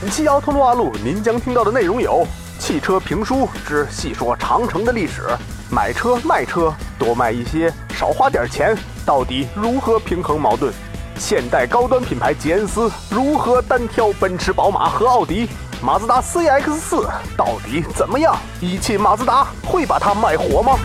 本期奥特鲁阿路，您将听到的内容有：汽车评书之细说长城的历史，买车卖车多卖一些，少花点钱，到底如何平衡矛盾？现代高端品牌吉恩斯如何单挑奔驰、宝马和奥迪？马自达 CX 四到底怎么样？一汽马自达会把它卖火吗？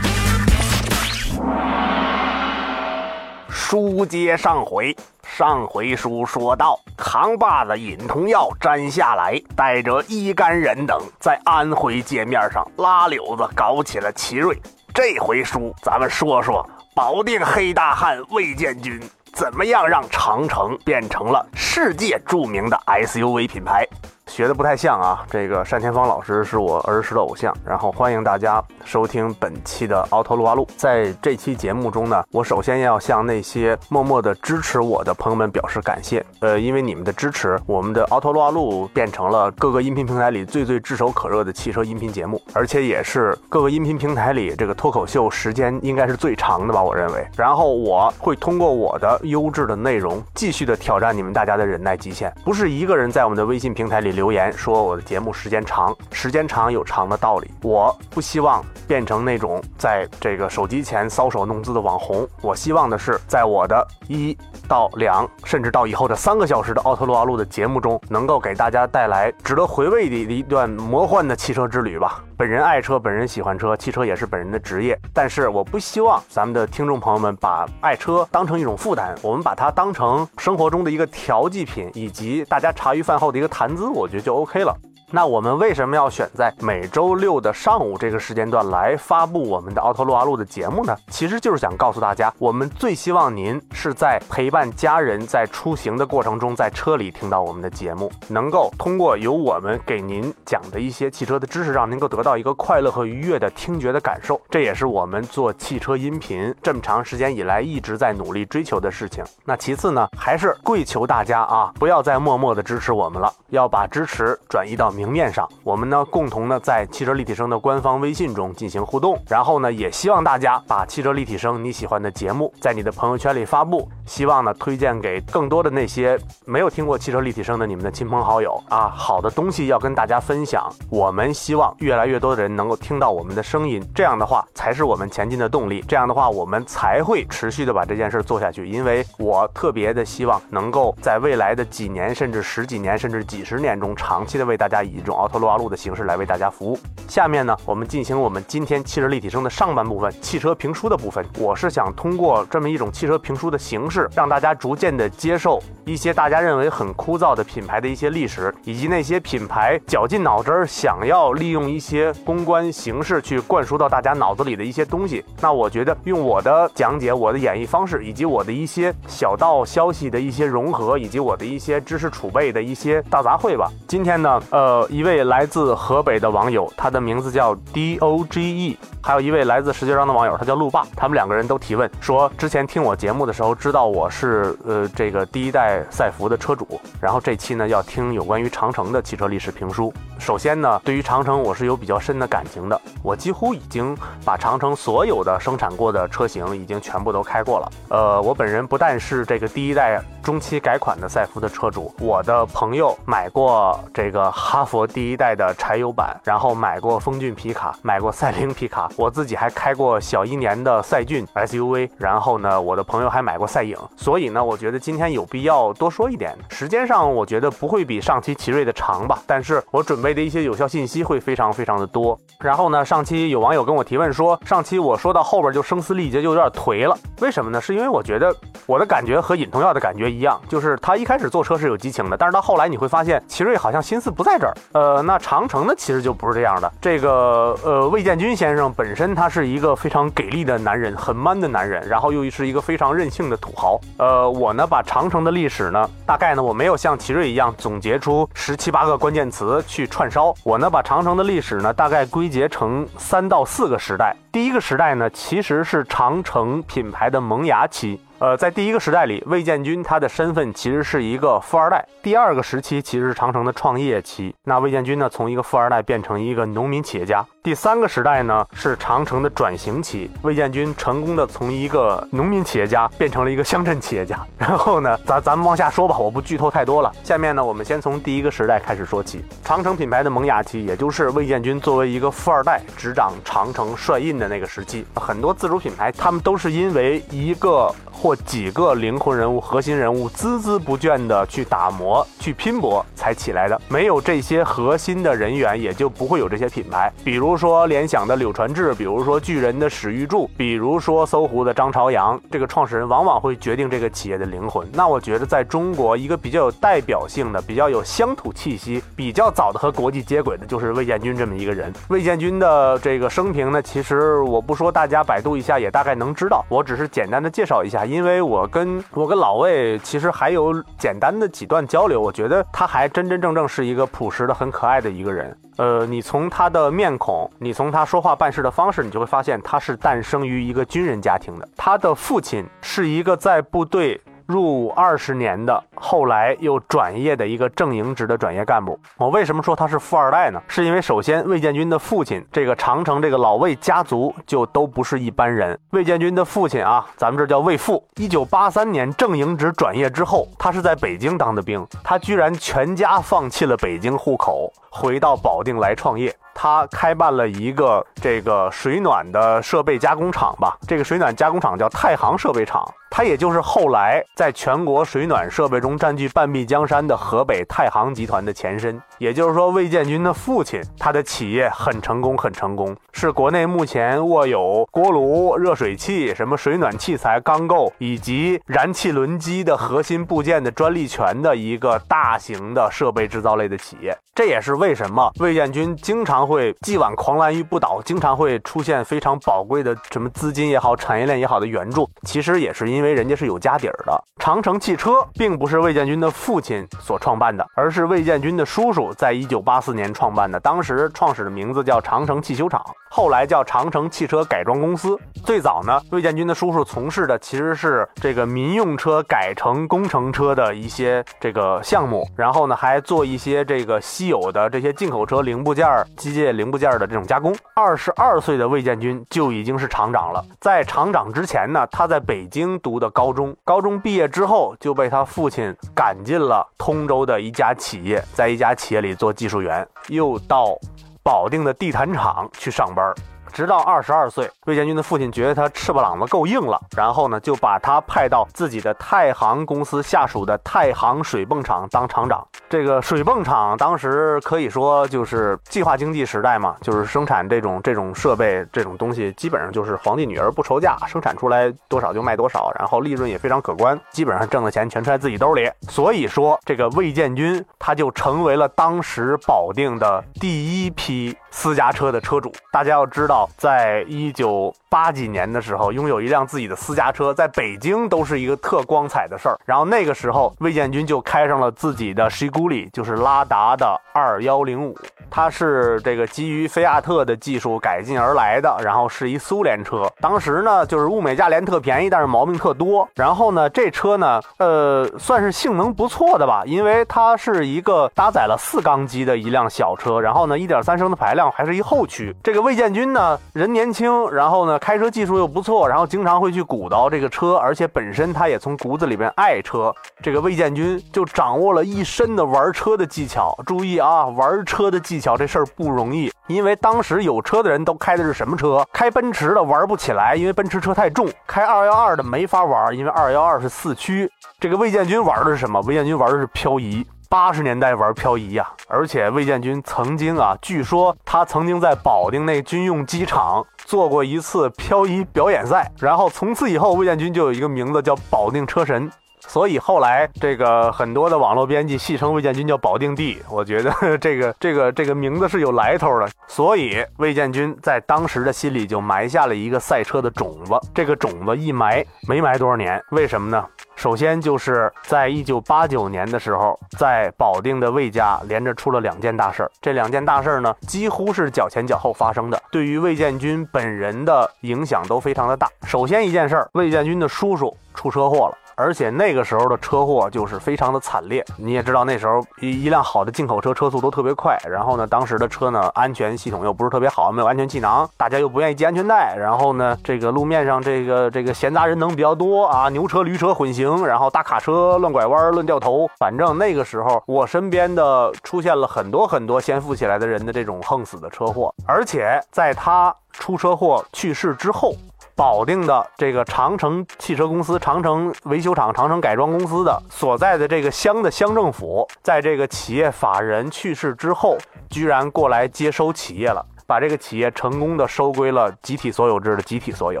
书接上回，上回书说到，扛把子尹同耀摘下来，带着一干人等在安徽界面上拉柳子，搞起了奇瑞。这回书咱们说说保定黑大汉魏建军怎么样让长城变成了世界著名的 SUV 品牌。学的不太像啊，这个单田芳老师是我儿时的偶像，然后欢迎大家收听本期的奥拓撸啊路。在这期节目中呢，我首先要向那些默默的支持我的朋友们表示感谢。呃，因为你们的支持，我们的奥拓撸啊路变成了各个音频平台里最最炙手可热的汽车音频节目，而且也是各个音频平台里这个脱口秀时间应该是最长的吧，我认为。然后我会通过我的优质的内容，继续的挑战你们大家的忍耐极限，不是一个人在我们的微信平台里。留言说我的节目时间长，时间长有长的道理。我不希望变成那种在这个手机前搔首弄姿的网红。我希望的是，在我的一到两，甚至到以后的三个小时的奥特洛阿路的节目中，能够给大家带来值得回味的一段魔幻的汽车之旅吧。本人爱车，本人喜欢车，汽车也是本人的职业。但是我不希望咱们的听众朋友们把爱车当成一种负担，我们把它当成生活中的一个调剂品，以及大家茶余饭后的一个谈资。我觉得就 OK 了。那我们为什么要选在每周六的上午这个时间段来发布我们的奥特路阿路的节目呢？其实就是想告诉大家，我们最希望您是在陪伴家人在出行的过程中，在车里听到我们的节目，能够通过由我们给您讲的一些汽车的知识，让您能够得到一个快乐和愉悦的听觉的感受。这也是我们做汽车音频这么长时间以来一直在努力追求的事情。那其次呢，还是跪求大家啊，不要再默默的支持我们了，要把支持转移到。明面上，我们呢共同呢在汽车立体声的官方微信中进行互动，然后呢也希望大家把汽车立体声你喜欢的节目在你的朋友圈里发布，希望呢推荐给更多的那些没有听过汽车立体声的你们的亲朋好友啊，好的东西要跟大家分享。我们希望越来越多的人能够听到我们的声音，这样的话才是我们前进的动力，这样的话我们才会持续的把这件事做下去。因为我特别的希望能够在未来的几年，甚至十几年，甚至几十年中，长期的为大家。以一种奥特罗阿路的形式来为大家服务。下面呢，我们进行我们今天汽车立体声的上半部分，汽车评书的部分。我是想通过这么一种汽车评书的形式，让大家逐渐的接受一些大家认为很枯燥的品牌的一些历史，以及那些品牌绞尽脑汁儿想要利用一些公关形式去灌输到大家脑子里的一些东西。那我觉得用我的讲解、我的演绎方式，以及我的一些小道消息的一些融合，以及我的一些知识储备的一些大杂烩吧。今天呢，呃。一位来自河北的网友，他的名字叫 D O G E，还有一位来自石家庄的网友，他叫路霸。他们两个人都提问说，之前听我节目的时候，知道我是呃这个第一代赛弗的车主，然后这期呢要听有关于长城的汽车历史评书。首先呢，对于长城我是有比较深的感情的，我几乎已经把长城所有的生产过的车型已经全部都开过了。呃，我本人不但是这个第一代中期改款的赛弗的车主，我的朋友买过这个哈。佛第一代的柴油版，然后买过风骏皮卡，买过赛凌皮卡，我自己还开过小一年的赛骏 SUV，然后呢，我的朋友还买过赛影，所以呢，我觉得今天有必要多说一点。时间上，我觉得不会比上期奇瑞的长吧，但是我准备的一些有效信息会非常非常的多。然后呢，上期有网友跟我提问说，上期我说到后边就声嘶力竭，就有点颓了，为什么呢？是因为我觉得我的感觉和尹同耀的感觉一样，就是他一开始坐车是有激情的，但是到后来你会发现，奇瑞好像心思不在这儿。呃，那长城呢，其实就不是这样的。这个呃，魏建军先生本身他是一个非常给力的男人，很 man 的男人，然后又是一个非常任性的土豪。呃，我呢把长城的历史呢，大概呢我没有像奇瑞一样总结出十七八个关键词去串烧，我呢把长城的历史呢大概归结成三到四个时代。第一个时代呢，其实是长城品牌的萌芽期。呃，在第一个时代里，魏建军他的身份其实是一个富二代。第二个时期其实是长城的创业期。那魏建军呢，从一个富二代变成一个农民企业家。第三个时代呢，是长城的转型期，魏建军成功的从一个农民企业家变成了一个乡镇企业家。然后呢，咱咱们往下说吧，我不剧透太多了。下面呢，我们先从第一个时代开始说起，长城品牌的萌芽期，也就是魏建军作为一个富二代执掌长城帅印的那个时期。很多自主品牌，他们都是因为一个。或几个灵魂人物、核心人物孜孜不倦地去打磨、去拼搏才起来的。没有这些核心的人员，也就不会有这些品牌。比如说联想的柳传志，比如说巨人的史玉柱，比如说搜狐的张朝阳，这个创始人往往会决定这个企业的灵魂。那我觉得，在中国一个比较有代表性的、比较有乡土气息、比较早的和国际接轨的，就是魏建军这么一个人。魏建军的这个生平呢，其实我不说，大家百度一下也大概能知道。我只是简单的介绍一下。因为我跟我跟老魏其实还有简单的几段交流，我觉得他还真真正正是一个朴实的、很可爱的一个人。呃，你从他的面孔，你从他说话办事的方式，你就会发现他是诞生于一个军人家庭的。他的父亲是一个在部队。入伍二十年的，后来又转业的一个正营职的转业干部。我为什么说他是富二代呢？是因为首先魏建军的父亲，这个长城这个老魏家族就都不是一般人。魏建军的父亲啊，咱们这叫魏父。一九八三年正营职转业之后，他是在北京当的兵，他居然全家放弃了北京户口，回到保定来创业。他开办了一个这个水暖的设备加工厂吧，这个水暖加工厂叫太行设备厂。它也就是后来在全国水暖设备中占据半壁江山的河北太行集团的前身。也就是说，魏建军的父亲，他的企业很成功，很成功，是国内目前握有锅炉、热水器、什么水暖器材、钢构以及燃气轮机的核心部件的专利权的一个大型的设备制造类的企业。这也是为什么魏建军经常会既往狂澜于不倒，经常会出现非常宝贵的什么资金也好、产业链也好的援助。其实也是因为人家是有家底儿的。长城汽车并不是魏建军的父亲所创办的，而是魏建军的叔叔在一九八四年创办的。当时创始的名字叫长城汽修厂，后来叫长城汽车改装公司。最早呢，魏建军的叔叔从事的其实是这个民用车改成工程车的一些这个项目，然后呢还做一些这个稀有的这些进口车零部件、机械零部件的这种加工。二十二岁的魏建军就已经是厂长了。在厂长之前呢，他在北京读的高中，高中毕业。之后就被他父亲赶进了通州的一家企业，在一家企业里做技术员，又到保定的地毯厂去上班。直到二十二岁，魏建军的父亲觉得他翅膀子够硬了，然后呢，就把他派到自己的太行公司下属的太行水泵厂当厂长。这个水泵厂当时可以说就是计划经济时代嘛，就是生产这种这种设备这种东西，基本上就是皇帝女儿不愁嫁，生产出来多少就卖多少，然后利润也非常可观，基本上挣的钱全揣自己兜里。所以说，这个魏建军他就成为了当时保定的第一批私家车的车主。大家要知道。在一九八几年的时候，拥有一辆自己的私家车，在北京都是一个特光彩的事儿。然后那个时候，魏建军就开上了自己的 s h i g u l i 就是拉达的二幺零五，它是这个基于菲亚特的技术改进而来的，然后是一苏联车。当时呢，就是物美价廉，特便宜，但是毛病特多。然后呢，这车呢，呃，算是性能不错的吧，因为它是一个搭载了四缸机的一辆小车，然后呢，一点三升的排量，还是一后驱。这个魏建军呢。人年轻，然后呢，开车技术又不错，然后经常会去鼓捣这个车，而且本身他也从骨子里边爱车。这个魏建军就掌握了一身的玩车的技巧。注意啊，玩车的技巧这事儿不容易，因为当时有车的人都开的是什么车？开奔驰的玩不起来，因为奔驰车太重；开二幺二的没法玩，因为二幺二是四驱。这个魏建军玩的是什么？魏建军玩的是漂移。八十年代玩漂移呀，而且魏建军曾经啊，据说他曾经在保定那军用机场做过一次漂移表演赛，然后从此以后，魏建军就有一个名字叫保定车神。所以后来这个很多的网络编辑戏称魏建军叫保定帝，我觉得 这个这个这个名字是有来头的。所以魏建军在当时的心里就埋下了一个赛车的种子，这个种子一埋没埋多少年，为什么呢？首先就是在一九八九年的时候，在保定的魏家连着出了两件大事儿。这两件大事儿呢，几乎是脚前脚后发生的，对于魏建军本人的影响都非常的大。首先一件事儿，魏建军的叔叔出车祸了。而且那个时候的车祸就是非常的惨烈。你也知道那时候一一辆好的进口车车速都特别快，然后呢，当时的车呢安全系统又不是特别好，没有安全气囊，大家又不愿意系安全带，然后呢，这个路面上这个这个闲杂人等比较多啊，牛车驴车混行，然后大卡车乱拐弯乱掉头，反正那个时候我身边的出现了很多很多先富起来的人的这种横死的车祸，而且在他出车祸去世之后。保定的这个长城汽车公司、长城维修厂、长城改装公司的所在的这个乡的乡政府，在这个企业法人去世之后，居然过来接收企业了，把这个企业成功的收归了集体所有制的集体所有。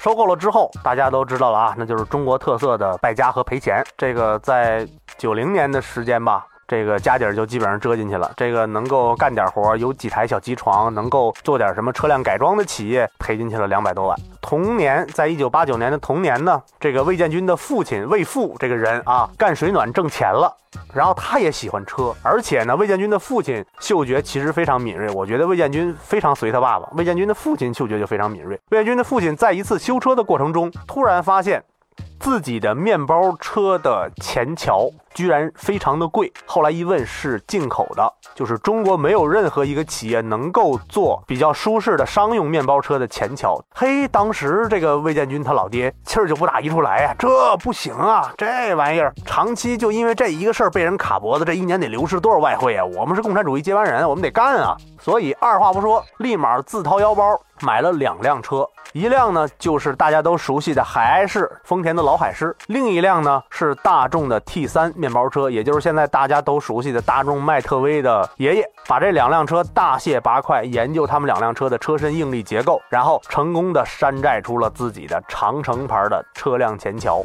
收购了之后，大家都知道了啊，那就是中国特色的败家和赔钱。这个在九零年的时间吧。这个家底儿就基本上遮进去了。这个能够干点活，有几台小机床，能够做点什么车辆改装的企业，赔进去了两百多万。同年，在一九八九年的同年呢，这个魏建军的父亲魏富这个人啊，干水暖挣钱了，然后他也喜欢车，而且呢，魏建军的父亲嗅觉其实非常敏锐。我觉得魏建军非常随他爸爸。魏建军的父亲嗅觉就非常敏锐。魏建军的父亲在一次修车的过程中，突然发现。自己的面包车的前桥居然非常的贵，后来一问是进口的，就是中国没有任何一个企业能够做比较舒适的商用面包车的前桥。嘿，当时这个魏建军他老爹气儿就不打一处来呀，这不行啊，这玩意儿长期就因为这一个事儿被人卡脖子，这一年得流失多少外汇啊？我们是共产主义接班人，我们得干啊！所以二话不说，立马自掏腰包买了两辆车。一辆呢，就是大家都熟悉的海爱仕丰田的老海狮；另一辆呢，是大众的 T 三面包车，也就是现在大家都熟悉的大众迈特威的爷爷。把这两辆车大卸八块，研究他们两辆车的车身应力结构，然后成功的山寨出了自己的长城牌的车辆前桥。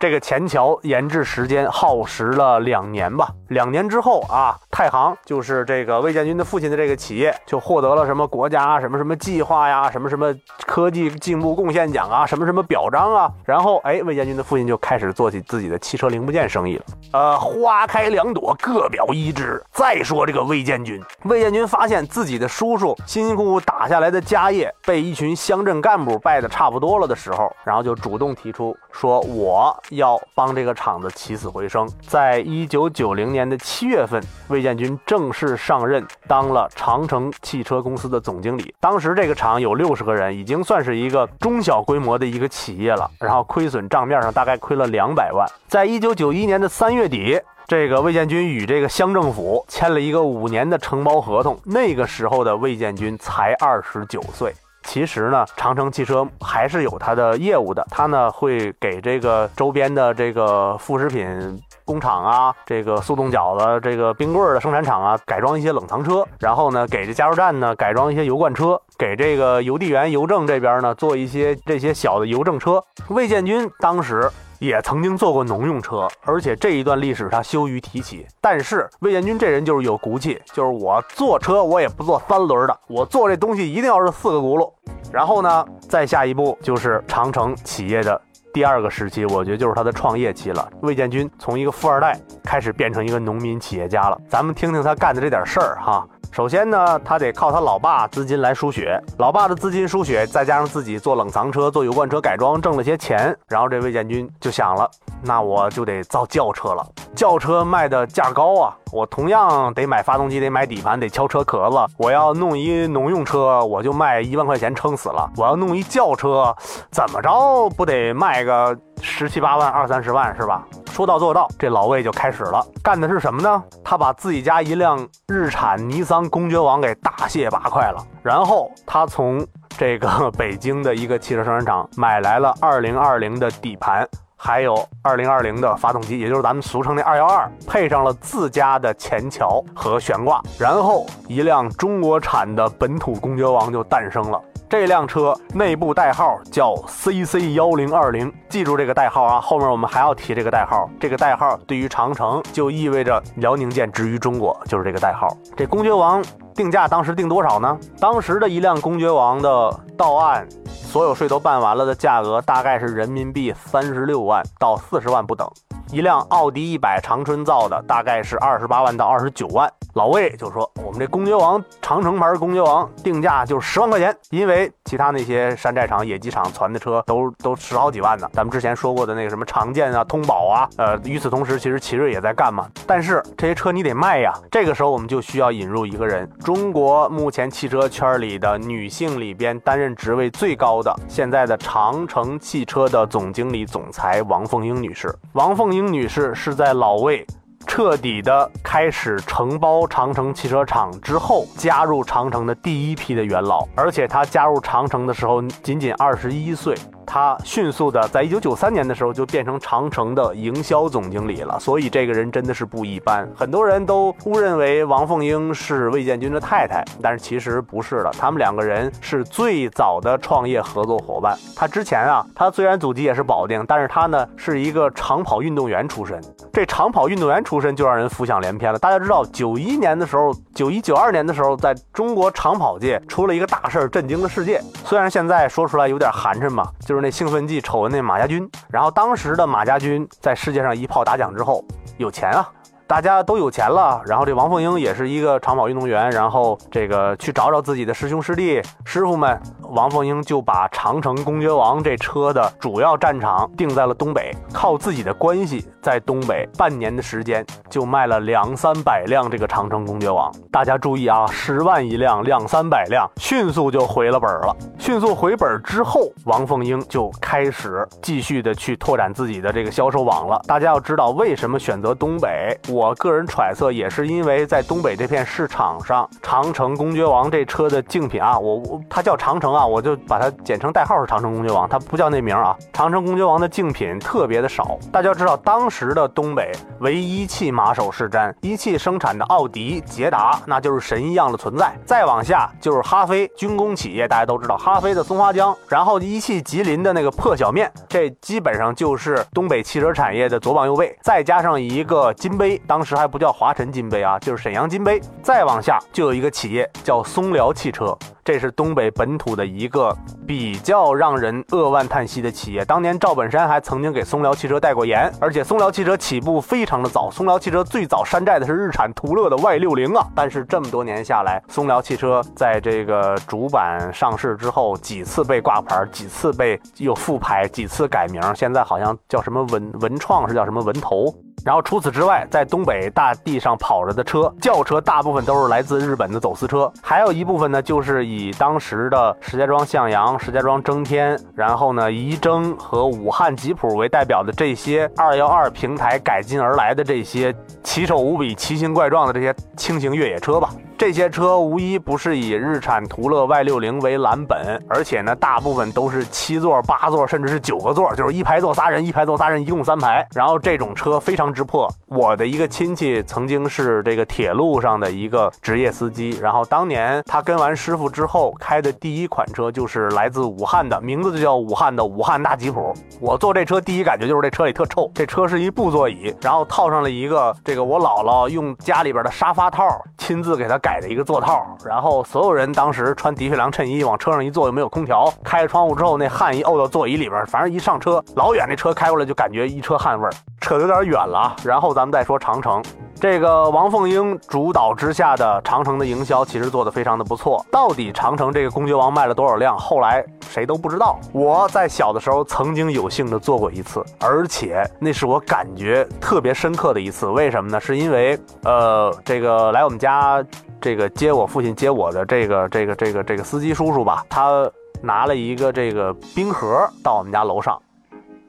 这个前桥研制时间耗时了两年吧。两年之后啊，太行就是这个魏建军的父亲的这个企业，就获得了什么国家什么什么计划呀，什么什么科技进步贡献奖啊，什么什么表彰啊。然后，哎，魏建军的父亲就开始做起自己的汽车零部件生意了。呃，花开两朵，各表一枝。再说这个魏建军，魏建军发现自己的叔叔辛辛苦苦打下来的家业被一群乡镇干部败得差不多了的时候，然后就主动提出说：“我。”要帮这个厂子起死回生。在一九九零年的七月份，魏建军正式上任，当了长城汽车公司的总经理。当时这个厂有六十个人，已经算是一个中小规模的一个企业了。然后亏损账面上大概亏了两百万。在一九九一年的三月底，这个魏建军与这个乡政府签了一个五年的承包合同。那个时候的魏建军才二十九岁。其实呢，长城汽车还是有它的业务的。它呢会给这个周边的这个副食品工厂啊，这个速冻饺子、这个冰棍的生产厂啊，改装一些冷藏车。然后呢，给这加油站呢改装一些油罐车，给这个邮递员、邮政这边呢做一些这些小的邮政车。魏建军当时。也曾经做过农用车，而且这一段历史他羞于提起。但是魏建军这人就是有骨气，就是我坐车我也不坐三轮的，我坐这东西一定要是四个轱辘。然后呢，再下一步就是长城企业的第二个时期，我觉得就是他的创业期了。魏建军从一个富二代开始变成一个农民企业家了。咱们听听他干的这点事儿哈。首先呢，他得靠他老爸资金来输血，老爸的资金输血，再加上自己做冷藏车、做油罐车改装，挣了些钱。然后这魏建军就想了，那我就得造轿车了。轿车卖的价高啊，我同样得买发动机，得买底盘，得敲车壳子。我要弄一农用车，我就卖一万块钱撑死了。我要弄一轿车，怎么着不得卖个十七八万、二三十万是吧？说到做到，这老魏就开始了，干的是什么呢？他把自己家一辆日产尼桑公爵王给大卸八块了，然后他从这个北京的一个汽车生产厂买来了二零二零的底盘，还有二零二零的发动机，也就是咱们俗称的二幺二，配上了自家的前桥和悬挂，然后一辆中国产的本土公爵王就诞生了。这辆车内部代号叫 CC 幺零二零，记住这个代号啊！后面我们还要提这个代号。这个代号对于长城就意味着辽宁舰之于中国，就是这个代号。这公爵王定价当时定多少呢？当时的一辆公爵王的到岸，所有税都办完了的价格大概是人民币三十六万到四十万不等。一辆奥迪一百长春造的，大概是二十八万到二十九万。老魏就说：“我们这公爵王长城牌公爵王定价就是十万块钱，因为其他那些山寨厂、野鸡厂传的车都都十好几万呢。咱们之前说过的那个什么长剑啊、通宝啊，呃，与此同时，其实奇瑞也在干嘛。但是这些车你得卖呀。这个时候我们就需要引入一个人，中国目前汽车圈里的女性里边担任职位最高的，现在的长城汽车的总经理、总裁王凤英女士。王凤英丁女士是在老魏。”彻底的开始承包长城汽车厂之后，加入长城的第一批的元老，而且她加入长城的时候仅仅二十一岁。他迅速的在一九九三年的时候就变成长城的营销总经理了，所以这个人真的是不一般。很多人都误认为王凤英是魏建军的太太，但是其实不是的，他们两个人是最早的创业合作伙伴。他之前啊，他虽然祖籍也是保定，但是他呢是一个长跑运动员出身。这长跑运动员出身就让人浮想联翩了。大家知道，九一年的时候，九一九二年的时候，在中国长跑界出了一个大事儿，震惊了世界。虽然现在说出来有点寒碜嘛，就是。那兴奋剂丑闻那马家军，然后当时的马家军在世界上一炮打响之后，有钱啊。大家都有钱了，然后这王凤英也是一个长跑运动员，然后这个去找找自己的师兄师弟师傅们，王凤英就把长城公爵王这车的主要战场定在了东北，靠自己的关系在东北半年的时间就卖了两三百辆这个长城公爵王。大家注意啊，十万一辆，两三百辆，迅速就回了本了。迅速回本之后，王凤英就开始继续的去拓展自己的这个销售网了。大家要知道为什么选择东北？我。我个人揣测，也是因为在东北这片市场上，长城公爵王这车的竞品啊，我我它叫长城啊，我就把它简称代号是长城公爵王，它不叫那名啊。长城公爵王的竞品特别的少，大家知道，当时的东北唯一汽马首是瞻，一汽生产的奥迪、捷达，那就是神一样的存在。再往下就是哈飞，军工企业，大家都知道哈飞的松花江，然后一汽吉林的那个破小面，这基本上就是东北汽车产业的左膀右臂，再加上一个金杯。当时还不叫华晨金杯啊，就是沈阳金杯。再往下就有一个企业叫松辽汽车，这是东北本土的一个比较让人扼腕叹息的企业。当年赵本山还曾经给松辽汽车代过言，而且松辽汽车起步非常的早。松辽汽车最早山寨的是日产途乐的 Y 六零啊，但是这么多年下来，松辽汽车在这个主板上市之后，几次被挂牌，几次被又复牌，几次改名，现在好像叫什么文文创，是叫什么文投。然后除此之外，在东北大地上跑着的车，轿车大部分都是来自日本的走私车，还有一部分呢，就是以当时的石家庄向阳、石家庄征天，然后呢仪征和武汉吉普为代表的这些二幺二平台改进而来的这些奇丑无比、奇形怪状的这些轻型越野车吧。这些车无一不是以日产途乐 Y 六零为蓝本，而且呢，大部分都是七座、八座，甚至是九个座，就是一排坐仨人，一排坐仨人，一共三排。然后这种车非常之破。我的一个亲戚曾经是这个铁路上的一个职业司机，然后当年他跟完师傅之后开的第一款车就是来自武汉的，名字就叫武汉的武汉大吉普。我坐这车第一感觉就是这车里特臭，这车是一布座椅，然后套上了一个这个我姥姥用家里边的沙发套亲自给他改。买的一个座套，然后所有人当时穿的确良衬衣往车上一坐，又没有空调，开着窗户之后，那汗一沤到座椅里边，反正一上车，老远那车开过来就感觉一车汗味儿。扯得有点远了，然后咱们再说长城，这个王凤英主导之下的长城的营销其实做得非常的不错。到底长城这个公爵王卖了多少辆，后来谁都不知道。我在小的时候曾经有幸的坐过一次，而且那是我感觉特别深刻的一次。为什么呢？是因为呃，这个来我们家。这个接我父亲接我的这个这个这个这个司机叔叔吧，他拿了一个这个冰盒到我们家楼上，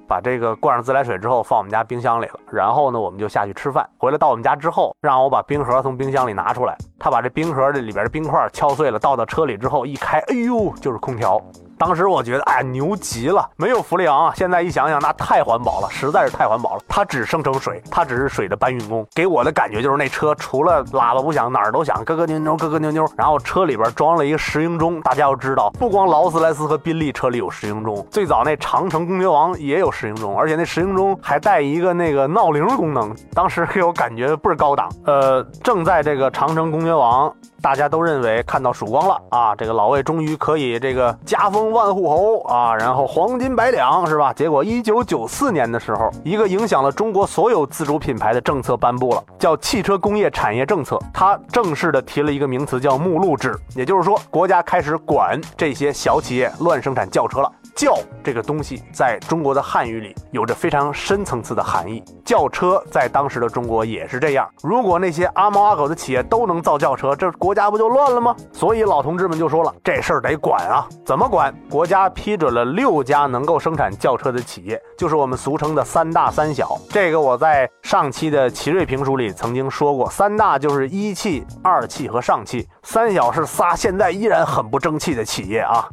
把这个灌上自来水之后放我们家冰箱里了。然后呢，我们就下去吃饭。回来到我们家之后，让我把冰盒从冰箱里拿出来。他把这冰盒这里边的冰块敲碎了，倒到车里之后一开，哎呦，就是空调。当时我觉得，哎，牛极了，没有氟利昂啊！现在一想想，那太环保了，实在是太环保了。它只生成水，它只是水的搬运工。给我的感觉就是那车除了喇叭不响，哪儿都响，咯咯扭扭，咯咯扭扭。然后车里边装了一个石英钟，大家要知道，不光劳斯莱斯和宾利车里有石英钟，最早那长城公爵王也有石英钟，而且那石英钟还带一个那个闹铃功能。当时给我感觉倍儿高档。呃，正在这个长城公爵王。大家都认为看到曙光了啊！这个老魏终于可以这个加封万户侯啊，然后黄金百两是吧？结果一九九四年的时候，一个影响了中国所有自主品牌的政策颁布了，叫汽车工业产业政策。它正式的提了一个名词叫目录制，也就是说，国家开始管这些小企业乱生产轿车了。轿这个东西在中国的汉语里有着非常深层次的含义。轿车在当时的中国也是这样。如果那些阿猫阿狗的企业都能造轿车，这国家不就乱了吗？所以老同志们就说了，这事儿得管啊！怎么管？国家批准了六家能够生产轿车的企业，就是我们俗称的三大三小。这个我在上期的奇瑞评书里曾经说过，三大就是一汽、二汽和上汽，三小是仨现在依然很不争气的企业啊。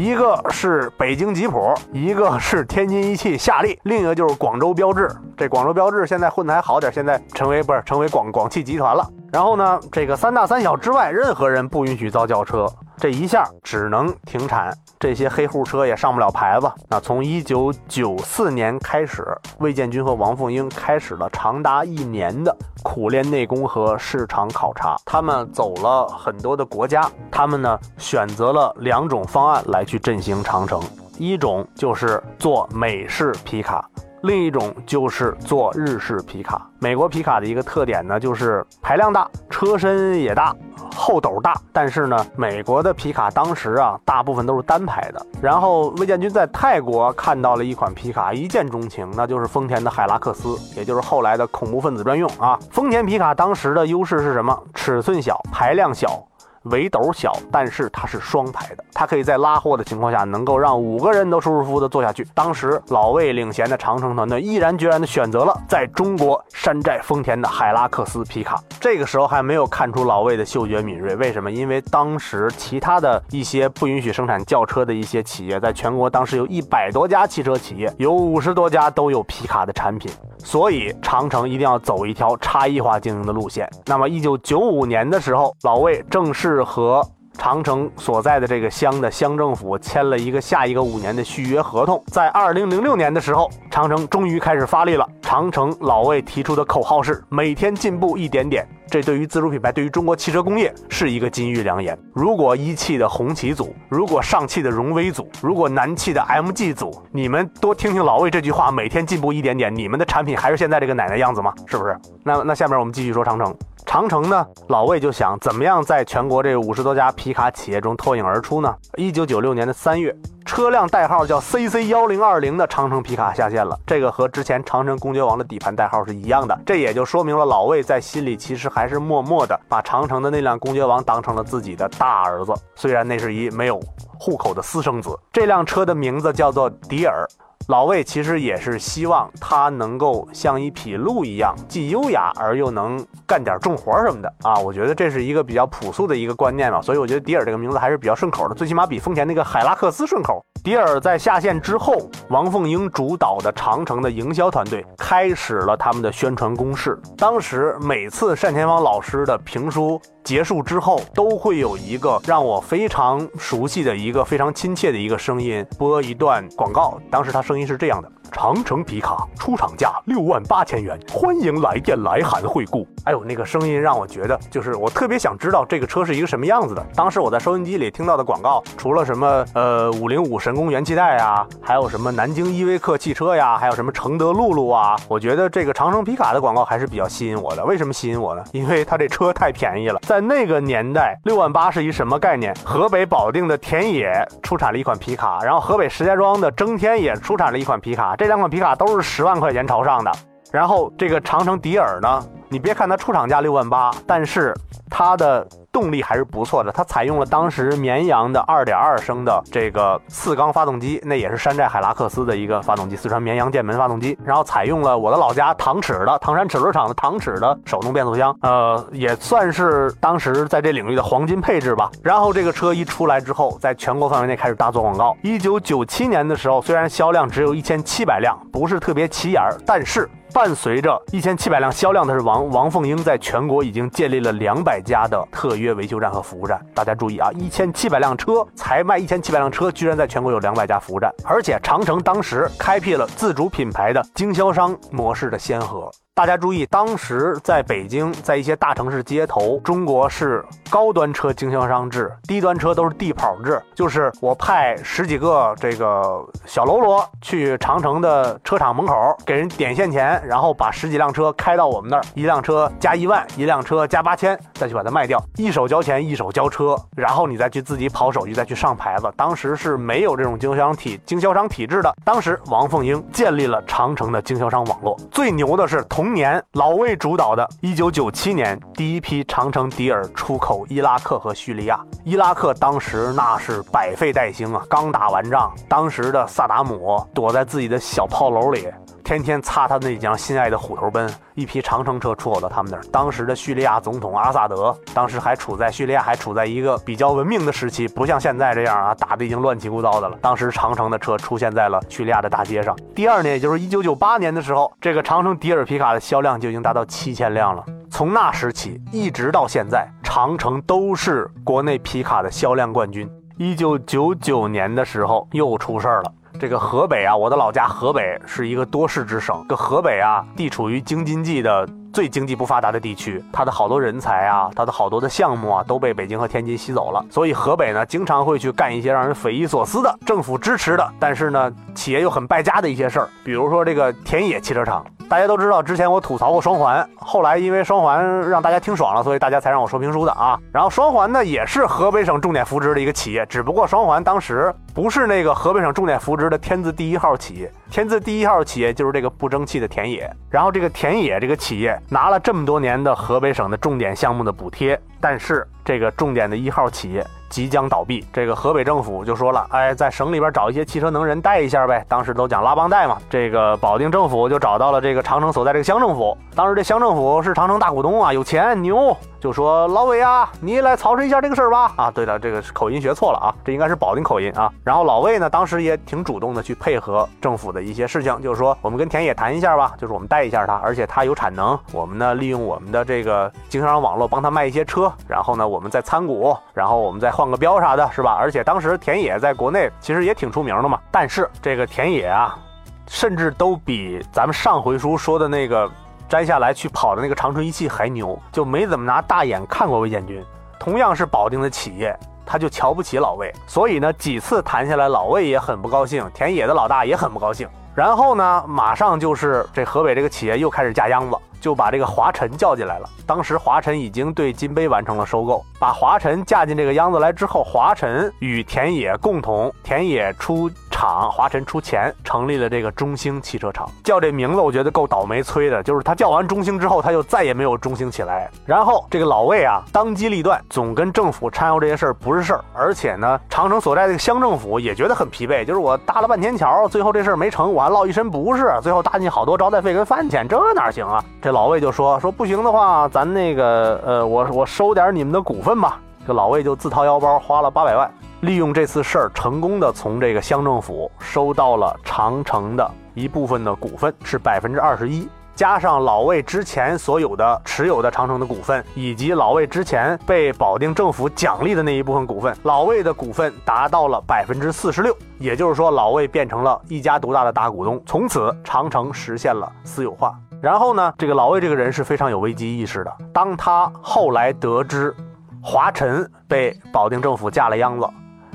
一个是北京吉普，一个是天津一汽夏利，另一个就是广州标志。这广州标志现在混的还好点，现在成为不是成为广广汽集团了。然后呢，这个三大三小之外，任何人不允许造轿车。这一下只能停产，这些黑户车也上不了牌子。那从一九九四年开始，魏建军和王凤英开始了长达一年的苦练内功和市场考察。他们走了很多的国家，他们呢选择了两种方案来去振兴长城，一种就是做美式皮卡。另一种就是做日式皮卡。美国皮卡的一个特点呢，就是排量大，车身也大，后斗大。但是呢，美国的皮卡当时啊，大部分都是单排的。然后魏建军在泰国看到了一款皮卡，一见钟情，那就是丰田的海拉克斯，也就是后来的恐怖分子专用啊。丰田皮卡当时的优势是什么？尺寸小，排量小。围斗小，但是它是双排的，它可以在拉货的情况下，能够让五个人都舒舒服服的坐下去。当时老魏领衔的长城团队毅然决然的选择了在中国山寨丰田的海拉克斯皮卡。这个时候还没有看出老魏的嗅觉敏锐，为什么？因为当时其他的一些不允许生产轿车的一些企业，在全国当时有一百多家汽车企业，有五十多家都有皮卡的产品。所以长城一定要走一条差异化经营的路线。那么，一九九五年的时候，老魏正式是和长城所在的这个乡的乡政府签了一个下一个五年的续约合同。在二零零六年的时候，长城终于开始发力了。长城老魏提出的口号是：每天进步一点点。这对于自主品牌，对于中国汽车工业是一个金玉良言。如果一汽的红旗组，如果上汽的荣威组，如果南汽的 MG 组，你们多听听老魏这句话，每天进步一点点，你们的产品还是现在这个奶奶样子吗？是不是？那那下面我们继续说长城。长城呢，老魏就想怎么样在全国这五十多家皮卡企业中脱颖而出呢？一九九六年的三月。车辆代号叫 CC 幺零二零的长城皮卡下线了，这个和之前长城公爵王的底盘代号是一样的，这也就说明了老魏在心里其实还是默默的把长城的那辆公爵王当成了自己的大儿子，虽然那是一没有户口的私生子。这辆车的名字叫做迪尔。老魏其实也是希望它能够像一匹鹿一样，既优雅而又能干点重活什么的啊！我觉得这是一个比较朴素的一个观念嘛，所以我觉得迪尔这个名字还是比较顺口的，最起码比丰田那个海拉克斯顺口。迪尔在下线之后，王凤英主导的长城的营销团队开始了他们的宣传攻势。当时每次单田芳老师的评书。结束之后，都会有一个让我非常熟悉的一个非常亲切的一个声音播一段广告。当时他声音是这样的。长城皮卡出厂价六万八千元，欢迎来电来函惠顾。哎呦，那个声音让我觉得，就是我特别想知道这个车是一个什么样子的。当时我在收音机里听到的广告，除了什么呃五零五神功元气带呀，还有什么南京依维柯汽车呀，还有什么承德露露啊，我觉得这个长城皮卡的广告还是比较吸引我的。为什么吸引我呢？因为它这车太便宜了。在那个年代，六万八是一什么概念？河北保定的田野出产了一款皮卡，然后河北石家庄的征天也出产了一款皮卡。这两款皮卡都是十万块钱朝上的，然后这个长城迪尔呢，你别看它出厂价六万八，但是它的。动力还是不错的，它采用了当时绵阳的2.2升的这个四缸发动机，那也是山寨海拉克斯的一个发动机，四川绵阳剑门发动机。然后采用了我的老家唐齿的唐山齿轮厂的唐齿的手动变速箱，呃，也算是当时在这领域的黄金配置吧。然后这个车一出来之后，在全国范围内开始大做广告。一九九七年的时候，虽然销量只有一千七百辆，不是特别起眼儿，但是。伴随着一千七百辆销量的是王王凤英在全国已经建立了两百家的特约维修站和服务站。大家注意啊，一千七百辆车才卖一千七百辆车，居然在全国有两百家服务站，而且长城当时开辟了自主品牌的经销商模式的先河。大家注意，当时在北京，在一些大城市街头，中国是高端车经销商制，低端车都是地跑制，就是我派十几个这个小喽啰去长城的车厂门口给人点现钱，然后把十几辆车开到我们那儿，一辆车加一万，一辆车加八千，再去把它卖掉，一手交钱一手交车，然后你再去自己跑手续，再去上牌子。当时是没有这种经销商体经销商体制的。当时王凤英建立了长城的经销商网络。最牛的是同年老魏主导的1997年第一批长城迪尔出口伊拉克和叙利亚。伊拉克当时那是百废待兴啊，刚打完仗，当时的萨达姆躲在自己的小炮楼里。天天擦他那辆心爱的虎头奔，一批长城车出口到他们那儿。当时的叙利亚总统阿萨德，当时还处在叙利亚还处在一个比较文明的时期，不像现在这样啊，打的已经乱七八糟的了。当时长城的车出现在了叙利亚的大街上。第二年，也就是一九九八年的时候，这个长城迪尔皮卡的销量就已经达到七千辆了。从那时起一直到现在，长城都是国内皮卡的销量冠军。一九九九年的时候又出事儿了。这个河北啊，我的老家河北是一个多事之省。这河北啊，地处于京津冀的最经济不发达的地区，它的好多人才啊，它的好多的项目啊，都被北京和天津吸走了。所以河北呢，经常会去干一些让人匪夷所思的、政府支持的，但是呢，企业又很败家的一些事儿。比如说这个田野汽车厂。大家都知道，之前我吐槽过双环，后来因为双环让大家听爽了，所以大家才让我说评书的啊。然后双环呢，也是河北省重点扶植的一个企业，只不过双环当时不是那个河北省重点扶植的天字第一号企业，天字第一号企业就是这个不争气的田野。然后这个田野这个企业拿了这么多年的河北省的重点项目的补贴，但是这个重点的一号企业。即将倒闭，这个河北政府就说了，哎，在省里边找一些汽车能人带一下呗。当时都讲拉帮带嘛，这个保定政府就找到了这个长城所在这个乡政府。当时这乡政府是长城大股东啊，有钱牛，就说老魏啊，你来操持一下这个事儿吧。啊，对了，这个口音学错了啊，这应该是保定口音啊。然后老魏呢，当时也挺主动的去配合政府的一些事情，就是说我们跟田野谈一下吧，就是我们带一下他，而且他有产能，我们呢利用我们的这个经销商网络帮他卖一些车，然后呢我们再参股，然后我们再换个标啥的，是吧？而且当时田野在国内其实也挺出名的嘛。但是这个田野啊，甚至都比咱们上回书说的那个摘下来去跑的那个长春一汽还牛，就没怎么拿大眼看过魏建军。同样是保定的企业，他就瞧不起老魏，所以呢几次谈下来，老魏也很不高兴，田野的老大也很不高兴。然后呢，马上就是这河北这个企业又开始架秧子。就把这个华晨叫进来了。当时华晨已经对金杯完成了收购，把华晨架进这个秧子来之后，华晨与田野共同，田野出厂，华晨出钱，成立了这个中兴汽车厂。叫这名字，我觉得够倒霉催的。就是他叫完中兴之后，他就再也没有中兴起来。然后这个老魏啊，当机立断，总跟政府掺和这些事儿不是事儿。而且呢，长城所在这个乡政府也觉得很疲惫，就是我搭了半天桥，最后这事儿没成，我还落一身不是，最后搭进好多招待费跟饭钱，这哪行啊？这。老魏就说说不行的话，咱那个呃，我我收点你们的股份吧。这老魏就自掏腰包花了八百万，利用这次事儿，成功的从这个乡政府收到了长城的一部分的股份，是百分之二十一，加上老魏之前所有的持有的长城的股份，以及老魏之前被保定政府奖励的那一部分股份，老魏的股份达到了百分之四十六。也就是说，老魏变成了一家独大的大股东，从此长城实现了私有化。然后呢，这个老魏这个人是非常有危机意识的。当他后来得知华晨被保定政府架了秧子，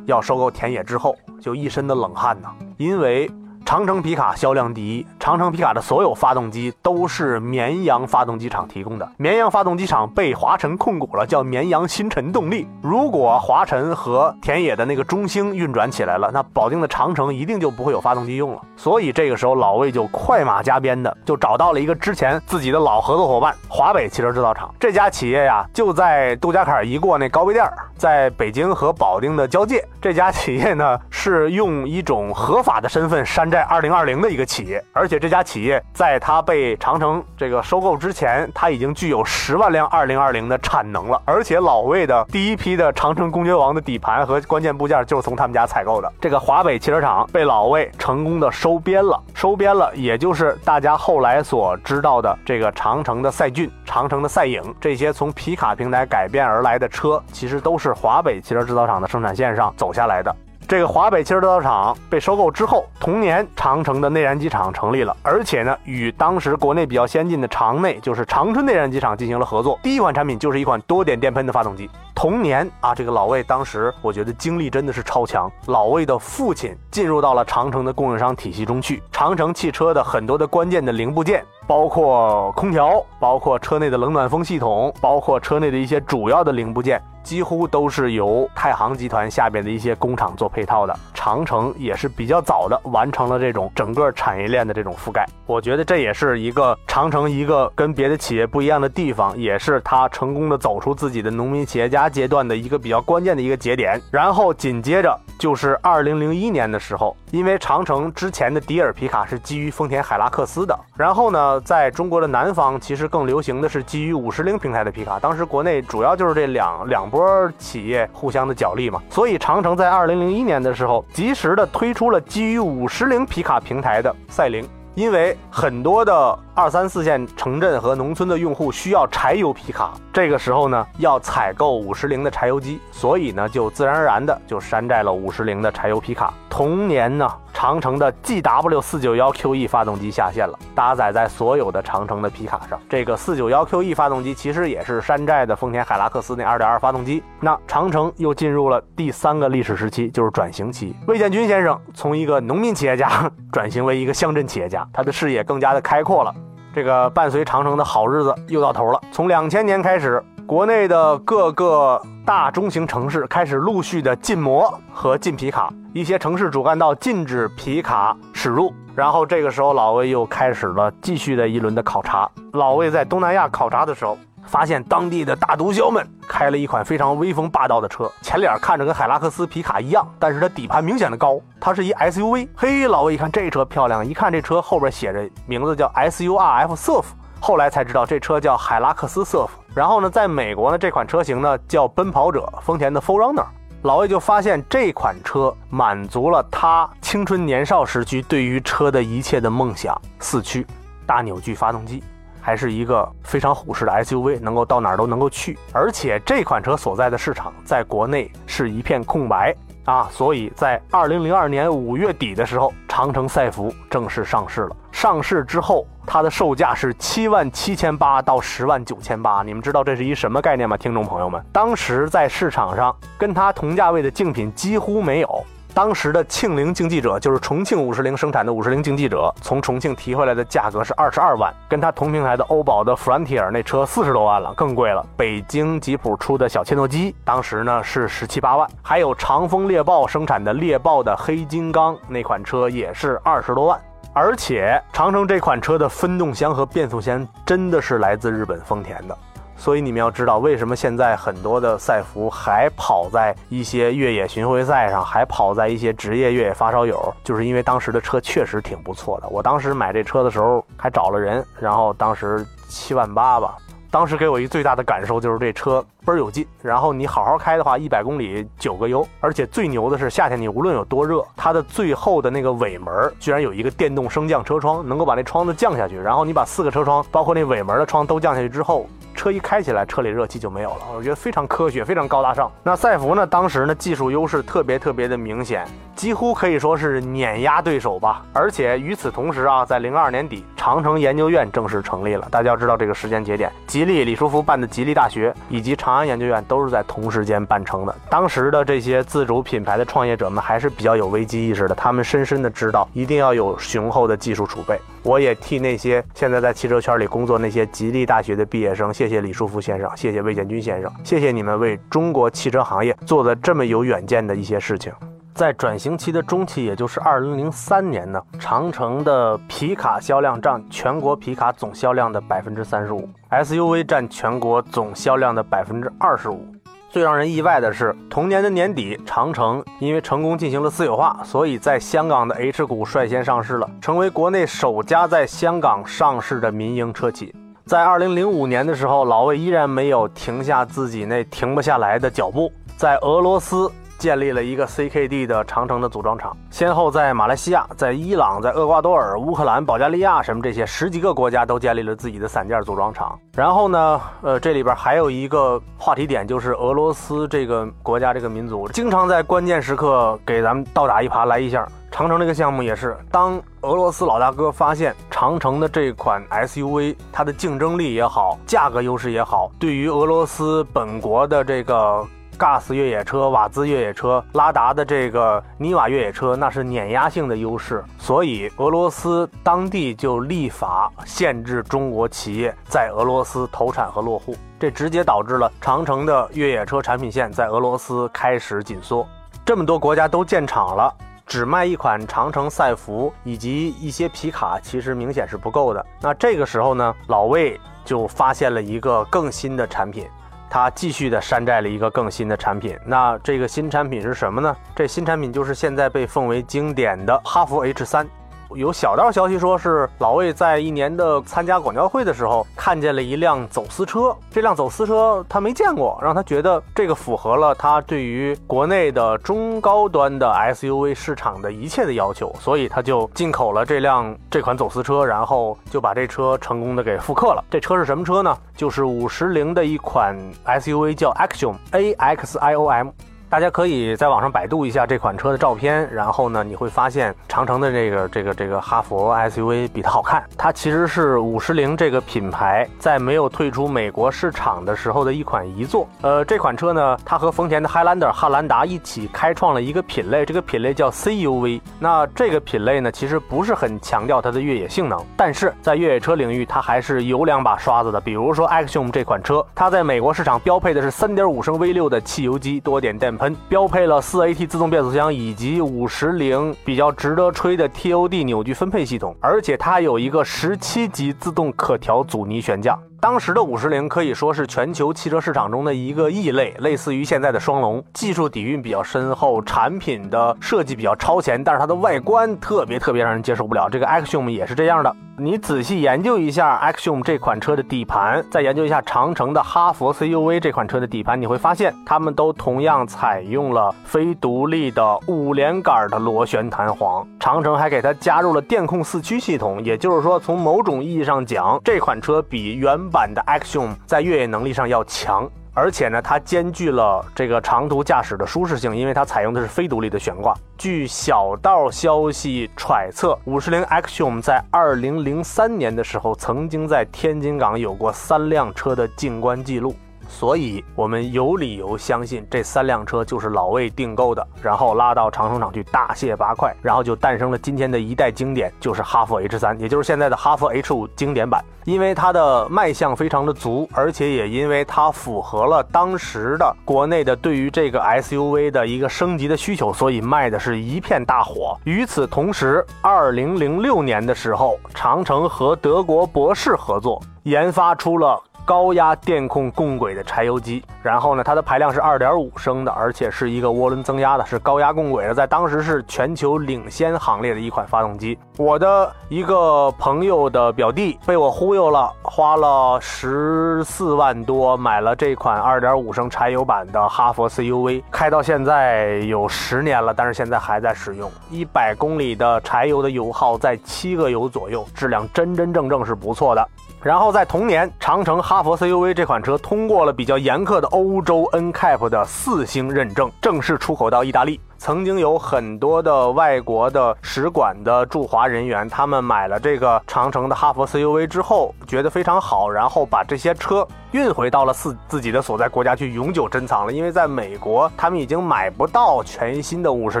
要收购田野之后，就一身的冷汗呢，因为。长城皮卡销量第一，长城皮卡的所有发动机都是绵阳发动机厂提供的。绵阳发动机厂被华晨控股了，叫绵阳新辰动力。如果华晨和田野的那个中兴运转起来了，那保定的长城一定就不会有发动机用了。所以这个时候，老魏就快马加鞭的就找到了一个之前自己的老合作伙伴——华北汽车制造厂。这家企业呀，就在杜家坎一过那高碑店，在北京和保定的交界。这家企业呢，是用一种合法的身份山在二零二零的一个企业，而且这家企业在它被长城这个收购之前，它已经具有十万辆二零二零的产能了。而且老魏的第一批的长城公爵王的底盘和关键部件就是从他们家采购的。这个华北汽车厂被老魏成功的收编了，收编了，也就是大家后来所知道的这个长城的赛骏、长城的赛影这些从皮卡平台改变而来的车，其实都是华北汽车制造厂的生产线上走。下来的这个华北汽车制造厂被收购之后，同年长城的内燃机厂成立了，而且呢，与当时国内比较先进的长内，就是长春内燃机厂进行了合作。第一款产品就是一款多点电喷的发动机。同年啊，这个老魏当时我觉得精力真的是超强。老魏的父亲进入到了长城的供应商体系中去，长城汽车的很多的关键的零部件。包括空调，包括车内的冷暖风系统，包括车内的一些主要的零部件，几乎都是由太行集团下边的一些工厂做配套的。长城也是比较早的完成了这种整个产业链的这种覆盖。我觉得这也是一个长城一个跟别的企业不一样的地方，也是他成功的走出自己的农民企业家阶段的一个比较关键的一个节点。然后紧接着就是二零零一年的时候，因为长城之前的迪尔皮卡是基于丰田海拉克斯的，然后呢。在中国的南方，其实更流行的是基于五十铃平台的皮卡。当时国内主要就是这两两波企业互相的角力嘛，所以长城在二零零一年的时候，及时的推出了基于五十铃皮卡平台的赛铃，因为很多的。二三四线城镇和农村的用户需要柴油皮卡，这个时候呢要采购五十铃的柴油机，所以呢就自然而然的就山寨了五十铃的柴油皮卡。同年呢，长城的 GW 四九幺 QE 发动机下线了，搭载在所有的长城的皮卡上。这个四九幺 QE 发动机其实也是山寨的丰田海拉克斯那二点二发动机。那长城又进入了第三个历史时期，就是转型期。魏建军先生从一个农民企业家 转型为一个乡镇企业家，他的视野更加的开阔了。这个伴随长城的好日子又到头了。从两千年开始，国内的各个大中型城市开始陆续的禁摩和禁皮卡，一些城市主干道禁止皮卡驶入。然后这个时候，老魏又开始了继续的一轮的考察。老魏在东南亚考察的时候。发现当地的大毒枭们开了一款非常威风霸道的车，前脸看着跟海拉克斯皮卡一样，但是它底盘明显的高，它是一 SUV。嘿，老魏一看这车漂亮，一看这车后边写着名字叫 SURF Surf，后来才知道这车叫海拉克斯 Surf。然后呢，在美国呢，这款车型呢叫奔跑者，丰田的 f o r Runner。老魏就发现这款车满足了他青春年少时期对于车的一切的梦想：四驱、大扭矩发动机。还是一个非常虎式的 SUV，能够到哪儿都能够去，而且这款车所在的市场在国内是一片空白啊，所以在二零零二年五月底的时候，长城赛弗正式上市了。上市之后，它的售价是七万七千八到十万九千八，你们知道这是一什么概念吗？听众朋友们，当时在市场上跟它同价位的竞品几乎没有。当时的庆铃竞技者就是重庆五十铃生产的五十铃竞技者，从重庆提回来的价格是二十二万，跟它同平台的欧宝的 Frontier 那车四十多万了，更贵了。北京吉普出的小切诺基，当时呢是十七八万，还有长风猎豹生产的猎豹的黑金刚那款车也是二十多万，而且长城这款车的分动箱和变速箱真的是来自日本丰田的。所以你们要知道，为什么现在很多的赛服还跑在一些越野巡回赛上，还跑在一些职业越野发烧友，就是因为当时的车确实挺不错的。我当时买这车的时候还找了人，然后当时七万八吧。当时给我一最大的感受就是这车倍儿有劲，然后你好好开的话，一百公里九个油，而且最牛的是夏天你无论有多热，它的最后的那个尾门居然有一个电动升降车窗，能够把那窗子降下去，然后你把四个车窗，包括那尾门的窗都降下去之后。车一开起来，车里热气就没有了。我觉得非常科学，非常高大上。那赛弗呢？当时呢，技术优势特别特别的明显，几乎可以说是碾压对手吧。而且与此同时啊，在零二年底，长城研究院正式成立了。大家要知道这个时间节点，吉利李书福办的吉利大学以及长安研究院都是在同时间办成的。当时的这些自主品牌的创业者们还是比较有危机意识的，他们深深的知道一定要有雄厚的技术储备。我也替那些现在在汽车圈里工作那些吉利大学的毕业生，谢谢李书福先生，谢谢魏建军先生，谢谢你们为中国汽车行业做的这么有远见的一些事情。在转型期的中期，也就是二零零三年呢，长城的皮卡销量占全国皮卡总销量的百分之三十五，SUV 占全国总销量的百分之二十五。最让人意外的是，同年的年底，长城因为成功进行了私有化，所以在香港的 H 股率先上市了，成为国内首家在香港上市的民营车企。在二零零五年的时候，老魏依然没有停下自己那停不下来的脚步，在俄罗斯。建立了一个 CKD 的长城的组装厂，先后在马来西亚、在伊朗、在厄瓜多尔、乌克兰、保加利亚什么这些十几个国家都建立了自己的散件组装厂。然后呢，呃，这里边还有一个话题点，就是俄罗斯这个国家这个民族经常在关键时刻给咱们倒打一耙来一下。长城这个项目也是，当俄罗斯老大哥发现长城的这款 SUV，它的竞争力也好，价格优势也好，对于俄罗斯本国的这个 GAS 越野车、瓦兹越野车、拉达的这个尼瓦越野车，那是碾压性的优势。所以俄罗斯当地就立法限制中国企业在俄罗斯投产和落户，这直接导致了长城的越野车产品线在俄罗斯开始紧缩。这么多国家都建厂了。只卖一款长城赛弗以及一些皮卡，其实明显是不够的。那这个时候呢，老魏就发现了一个更新的产品，它继续的山寨了一个更新的产品。那这个新产品是什么呢？这新产品就是现在被奉为经典的哈弗 H 三。有小道消息说，是老魏在一年的参加广交会的时候，看见了一辆走私车。这辆走私车他没见过，让他觉得这个符合了他对于国内的中高端的 SUV 市场的一切的要求，所以他就进口了这辆这款走私车，然后就把这车成功的给复刻了。这车是什么车呢？就是五十铃的一款 SUV，叫 Axiom A X I O M。大家可以在网上百度一下这款车的照片，然后呢，你会发现长城的这个这个这个哈佛 SUV 比它好看。它其实是五十铃这个品牌在没有退出美国市场的时候的一款遗作。呃，这款车呢，它和丰田的 Highlander 汉兰达一起开创了一个品类，这个品类叫 CUV。那这个品类呢，其实不是很强调它的越野性能，但是在越野车领域，它还是有两把刷子的。比如说 Axiom 这款车，它在美国市场标配的是3.5升 V6 的汽油机多点电喷标配了四 AT 自动变速箱以及五十铃比较值得吹的 TOD 扭矩分配系统，而且它有一个十七级自动可调阻尼悬架。当时的五十铃可以说是全球汽车市场中的一个异类，类似于现在的双龙，技术底蕴比较深厚，产品的设计比较超前，但是它的外观特别特别让人接受不了。这个 Axiom 也是这样的。你仔细研究一下 Axiom 这款车的底盘，再研究一下长城的哈佛 CUV 这款车的底盘，你会发现它们都同样采用了非独立的五连杆的螺旋弹簧。长城还给它加入了电控四驱系统，也就是说，从某种意义上讲，这款车比原版的 Action 在越野能力上要强，而且呢，它兼具了这个长途驾驶的舒适性，因为它采用的是非独立的悬挂。据小道消息揣测，五十铃 Action 在二零零三年的时候，曾经在天津港有过三辆车的进关记录。所以，我们有理由相信这三辆车就是老魏订购的，然后拉到长城厂去大卸八块，然后就诞生了今天的一代经典，就是哈弗 H 三，也就是现在的哈弗 H 五经典版。因为它的卖相非常的足，而且也因为它符合了当时的国内的对于这个 SUV 的一个升级的需求，所以卖的是一片大火。与此同时，二零零六年的时候，长城和德国博世合作研发出了。高压电控共轨的柴油机，然后呢，它的排量是二点五升的，而且是一个涡轮增压的，是高压共轨的，在当时是全球领先行列的一款发动机。我的一个朋友的表弟被我忽悠了，花了十四万多买了这款二点五升柴油版的哈佛 CUV，开到现在有十年了，但是现在还在使用，一百公里的柴油的油耗在七个油左右，质量真真正正是不错的。然后在同年，长城哈佛 CUV 这款车通过了比较严苛的欧洲 NCAP 的四星认证，正式出口到意大利。曾经有很多的外国的使馆的驻华人员，他们买了这个长城的哈佛 CUV 之后，觉得非常好，然后把这些车运回到了自自己的所在国家去永久珍藏了。因为在美国，他们已经买不到全新的五十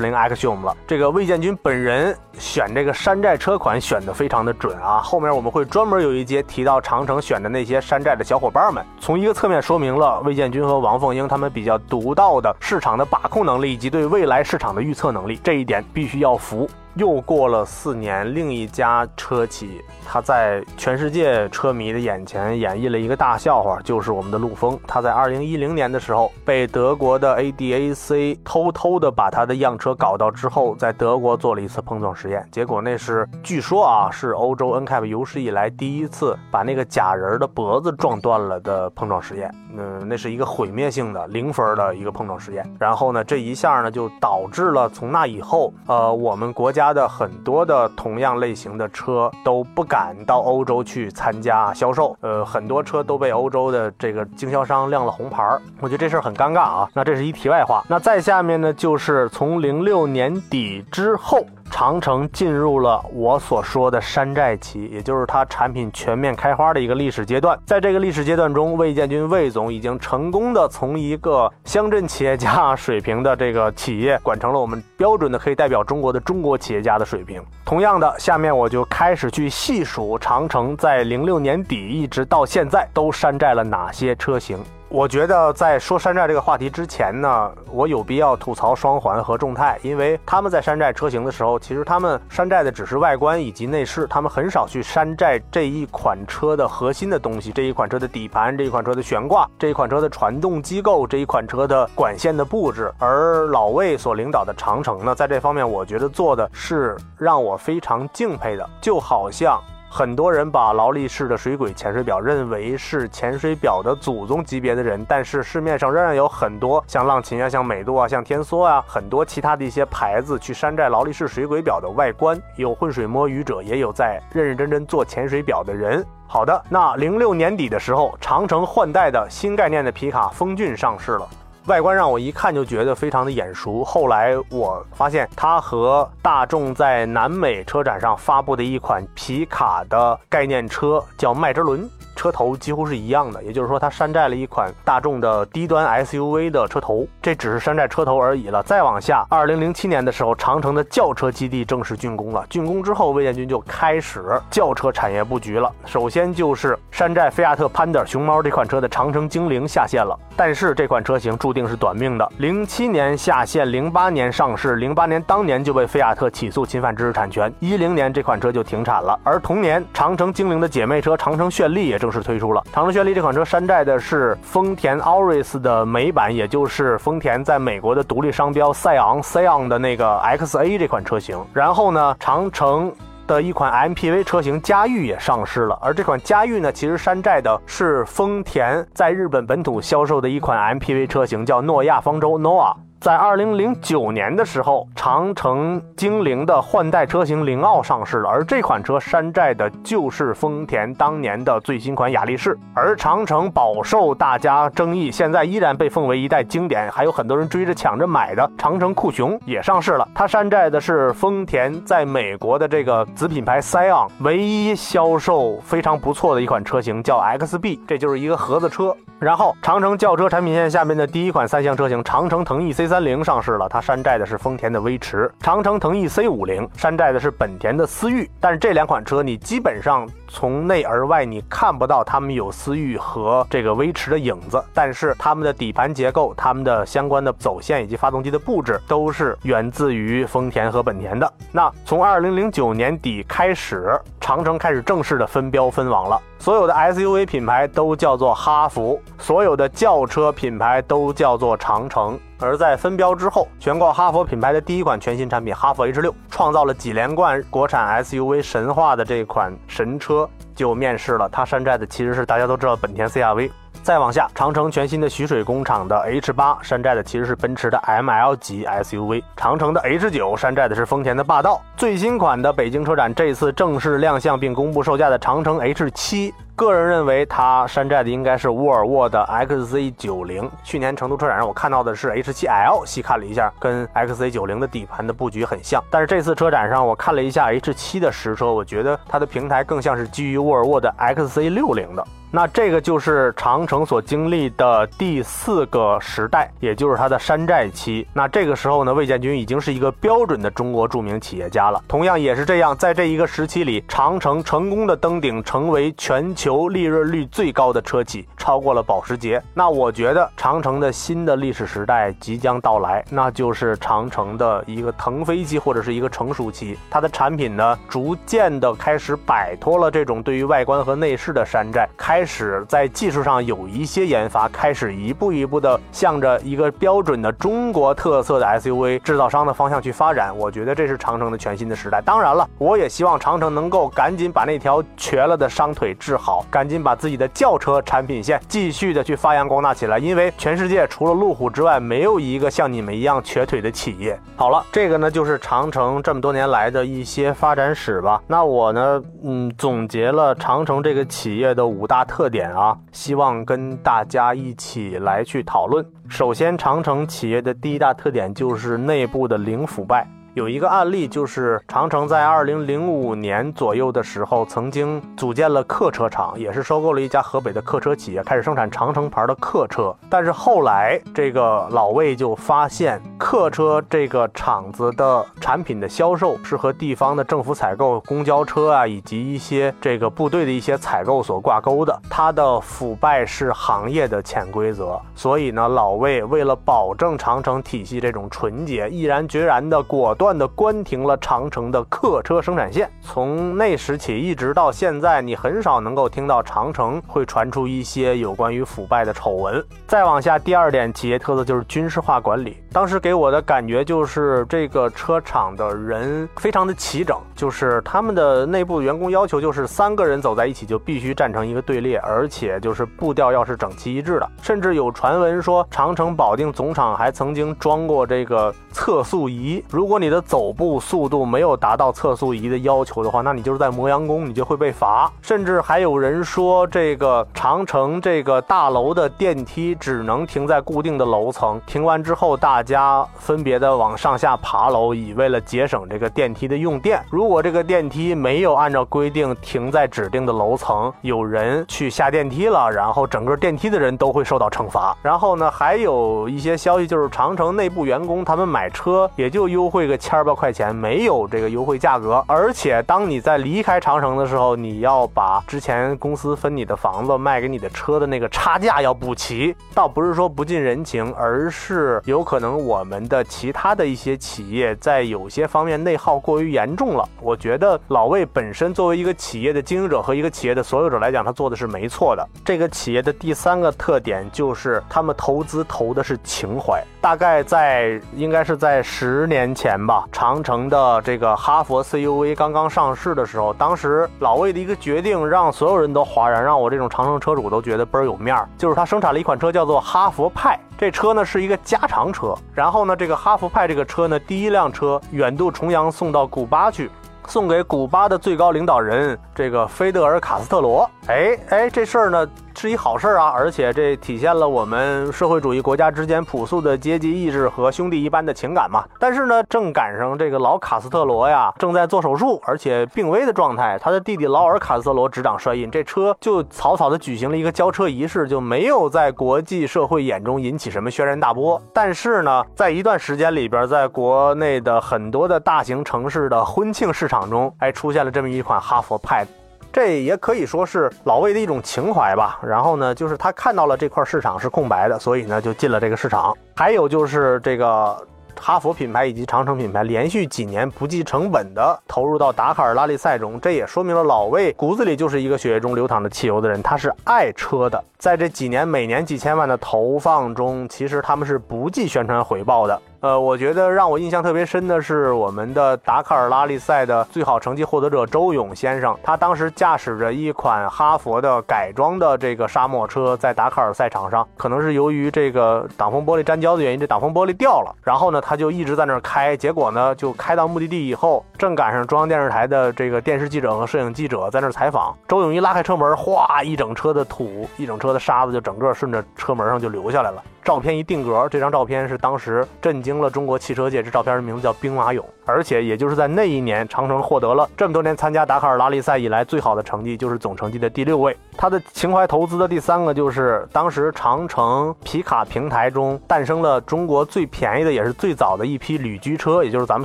铃 Axiom 了。这个魏建军本人选这个山寨车款选的非常的准啊。后面我们会专门有一节提到长城选的那些山寨的小伙伴们，从一个侧面说明了魏建军和王凤英他们比较独到的市场的把控能力以及对未来。市场的预测能力，这一点必须要服。又过了四年，另一家车企，它在全世界车迷的眼前演绎了一个大笑话，就是我们的陆风。它在二零一零年的时候，被德国的 ADAC 偷偷的把它的样车搞到之后，在德国做了一次碰撞实验，结果那是据说啊，是欧洲 NCAP 有史以来第一次把那个假人的脖子撞断了的碰撞实验。嗯，那是一个毁灭性的零分的一个碰撞实验。然后呢，这一下呢，就导致了从那以后，呃，我们国家的很多的同样类型的车都不敢到欧洲去参加销售。呃，很多车都被欧洲的这个经销商亮了红牌儿。我觉得这事儿很尴尬啊。那这是一题外话。那再下面呢，就是从零六年底之后。长城进入了我所说的山寨期，也就是它产品全面开花的一个历史阶段。在这个历史阶段中，魏建军魏总已经成功的从一个乡镇企业家水平的这个企业，管成了我们标准的可以代表中国的中国企业家的水平。同样的，下面我就开始去细数长城在零六年底一直到现在都山寨了哪些车型。我觉得在说山寨这个话题之前呢，我有必要吐槽双环和众泰，因为他们在山寨车型的时候，其实他们山寨的只是外观以及内饰，他们很少去山寨这一款车的核心的东西，这一款车的底盘，这一款车的悬挂，这一款车的传动机构，这一款车的管线的布置。而老魏所领导的长城呢，在这方面，我觉得做的是让我非常敬佩的，就好像。很多人把劳力士的水鬼潜水表认为是潜水表的祖宗级别的人，但是市面上仍然有很多像浪琴啊、像美度啊、像天梭啊，很多其他的一些牌子去山寨劳力士水鬼表的外观。有浑水摸鱼者，也有在认认真真做潜水表的人。好的，那零六年底的时候，长城换代的新概念的皮卡风骏上市了。外观让我一看就觉得非常的眼熟。后来我发现它和大众在南美车展上发布的一款皮卡的概念车叫迈哲伦。车头几乎是一样的，也就是说，它山寨了一款大众的低端 SUV 的车头，这只是山寨车头而已了。再往下，二零零七年的时候，长城的轿车基地正式竣工了。竣工之后，魏建军就开始轿车产业布局了。首先就是山寨菲亚特 Panda 熊猫这款车的长城精灵下线了，但是这款车型注定是短命的。零七年下线，零八年上市，零八年当年就被菲亚特起诉侵犯知识产权，一零年这款车就停产了。而同年，长城精灵的姐妹车长城绚丽也。正式推出了长城轩丽这款车，山寨的是丰田 Auris 的美版，也就是丰田在美国的独立商标赛昂 Scion 的那个 XA 这款车型。然后呢，长城的一款 MPV 车型嘉裕也上市了，而这款嘉裕呢，其实山寨的是丰田在日本本土销售的一款 MPV 车型，叫诺亚方舟 n o a。在二零零九年的时候，长城精灵的换代车型灵奥上市了，而这款车山寨的就是丰田当年的最新款雅力士。而长城饱受大家争议，现在依然被奉为一代经典，还有很多人追着抢着买的长城酷熊也上市了。它山寨的是丰田在美国的这个子品牌 Scion 唯一销售非常不错的一款车型，叫 XB，这就是一个盒子车。然后，长城轿车产品线下面的第一款三厢车型长城腾翼 C 三零上市了，它山寨的是丰田的威驰；长城腾翼 C 五零山寨的是本田的思域。但是这两款车你基本上从内而外你看不到它们有思域和这个威驰的影子，但是它们的底盘结构、它们的相关的走线以及发动机的布置都是源自于丰田和本田的。那从二零零九年底开始，长城开始正式的分标分网了。所有的 SUV 品牌都叫做哈弗，所有的轿车品牌都叫做长城。而在分标之后，悬挂哈佛品牌的第一款全新产品哈佛 H 六，创造了几连冠国产 SUV 神话的这款神车就面世了。它山寨的其实是大家都知道本田 CR-V。再往下，长城全新的徐水工厂的 H 八山寨的其实是奔驰的 ML 级 SUV，长城的 H 九山寨的是丰田的霸道。最新款的北京车展这次正式亮相并公布售价的长城 H 七，个人认为它山寨的应该是沃尔沃的 XC 九零。去年成都车展上我看到的是 H 七 L，细看了一下，跟 XC 九零的底盘的布局很像。但是这次车展上我看了一下 H 七的实车，我觉得它的平台更像是基于沃尔沃的 XC 六零的。那这个就是长城所经历的第四个时代，也就是它的山寨期。那这个时候呢，魏建军已经是一个标准的中国著名企业家了。同样也是这样，在这一个时期里，长城成功的登顶，成为全球利润率最高的车企，超过了保时捷。那我觉得长城的新的历史时代即将到来，那就是长城的一个腾飞期或者是一个成熟期。它的产品呢，逐渐的开始摆脱了这种对于外观和内饰的山寨，开始在技术上有一些研发，开始一步一步的向着一个标准的中国特色的 SUV 制造商的方向去发展。我觉得这是长城的全新的时代。当然了，我也希望长城能够赶紧把那条瘸了的伤腿治好，赶紧把自己的轿车产品线继续的去发扬光大起来。因为全世界除了路虎之外，没有一个像你们一样瘸腿的企业。好了，这个呢就是长城这么多年来的一些发展史吧。那我呢，嗯，总结了长城这个企业的五大特特点啊，希望跟大家一起来去讨论。首先，长城企业的第一大特点就是内部的零腐败。有一个案例，就是长城在二零零五年左右的时候，曾经组建了客车厂，也是收购了一家河北的客车企业，开始生产长城牌的客车。但是后来，这个老魏就发现，客车这个厂子的产品的销售是和地方的政府采购、公交车啊，以及一些这个部队的一些采购所挂钩的，它的腐败是行业的潜规则。所以呢，老魏为了保证长城体系这种纯洁，毅然决然的果断。断的关停了长城的客车生产线，从那时起一直到现在，你很少能够听到长城会传出一些有关于腐败的丑闻。再往下，第二点企业特色就是军事化管理。当时给我的感觉就是这个车厂的人非常的齐整，就是他们的内部员工要求就是三个人走在一起就必须站成一个队列，而且就是步调要是整齐一致的。甚至有传闻说，长城保定总厂还曾经装过这个测速仪，如果你的的走步速度没有达到测速仪的要求的话，那你就是在磨洋工，你就会被罚。甚至还有人说，这个长城这个大楼的电梯只能停在固定的楼层，停完之后大家分别的往上下爬楼，以为了节省这个电梯的用电。如果这个电梯没有按照规定停在指定的楼层，有人去下电梯了，然后整个电梯的人都会受到惩罚。然后呢，还有一些消息就是长城内部员工他们买车也就优惠个。千儿八块钱没有这个优惠价格，而且当你在离开长城的时候，你要把之前公司分你的房子卖给你的车的那个差价要补齐。倒不是说不近人情，而是有可能我们的其他的一些企业在有些方面内耗过于严重了。我觉得老魏本身作为一个企业的经营者和一个企业的所有者来讲，他做的是没错的。这个企业的第三个特点就是他们投资投的是情怀。大概在应该是在十年前吧。长城的这个哈佛 CUV 刚刚上市的时候，当时老魏的一个决定让所有人都哗然，让我这种长城车主都觉得倍儿有面儿。就是他生产了一款车叫做哈佛派，这车呢是一个加长车。然后呢，这个哈佛派这个车呢，第一辆车远渡重洋送到古巴去，送给古巴的最高领导人这个菲德尔卡斯特罗。哎哎，这事儿呢。是一好事儿啊，而且这体现了我们社会主义国家之间朴素的阶级意识和兄弟一般的情感嘛。但是。呢，正赶上这个老卡斯特罗呀正在做手术，而且病危的状态，他的弟弟劳尔卡斯特罗执掌帅印，这车就草草的举行了一个交车仪式，就没有在国际社会眼中引起什么轩然大波。但是。呢，在一段时间里边，在国内的很多的大型城市的婚庆市场中，哎，出现了这么一款哈佛派。这也可以说是老魏的一种情怀吧。然后呢，就是他看到了这块市场是空白的，所以呢就进了这个市场。还有就是这个哈佛品牌以及长城品牌连续几年不计成本的投入到达喀尔拉力赛中，这也说明了老魏骨子里就是一个血液中流淌着汽油的人，他是爱车的。在这几年每年几千万的投放中，其实他们是不计宣传回报的。呃，我觉得让我印象特别深的是我们的达喀尔拉力赛的最好成绩获得者周勇先生，他当时驾驶着一款哈佛的改装的这个沙漠车，在达喀尔赛场上，可能是由于这个挡风玻璃粘胶的原因，这挡风玻璃掉了，然后呢，他就一直在那儿开，结果呢，就开到目的地以后，正赶上中央电视台的这个电视记者和摄影记者在那儿采访，周勇一拉开车门，哗，一整车的土，一整车的沙子就整个顺着车门上就流下来了。照片一定格，这张照片是当时震惊了中国汽车界。这照片的名字叫兵马俑，而且也就是在那一年，长城获得了这么多年参加达喀尔拉力赛以来最好的成绩，就是总成绩的第六位。他的情怀投资的第三个就是当时长城皮卡平台中诞生了中国最便宜的也是最早的一批旅居车，也就是咱们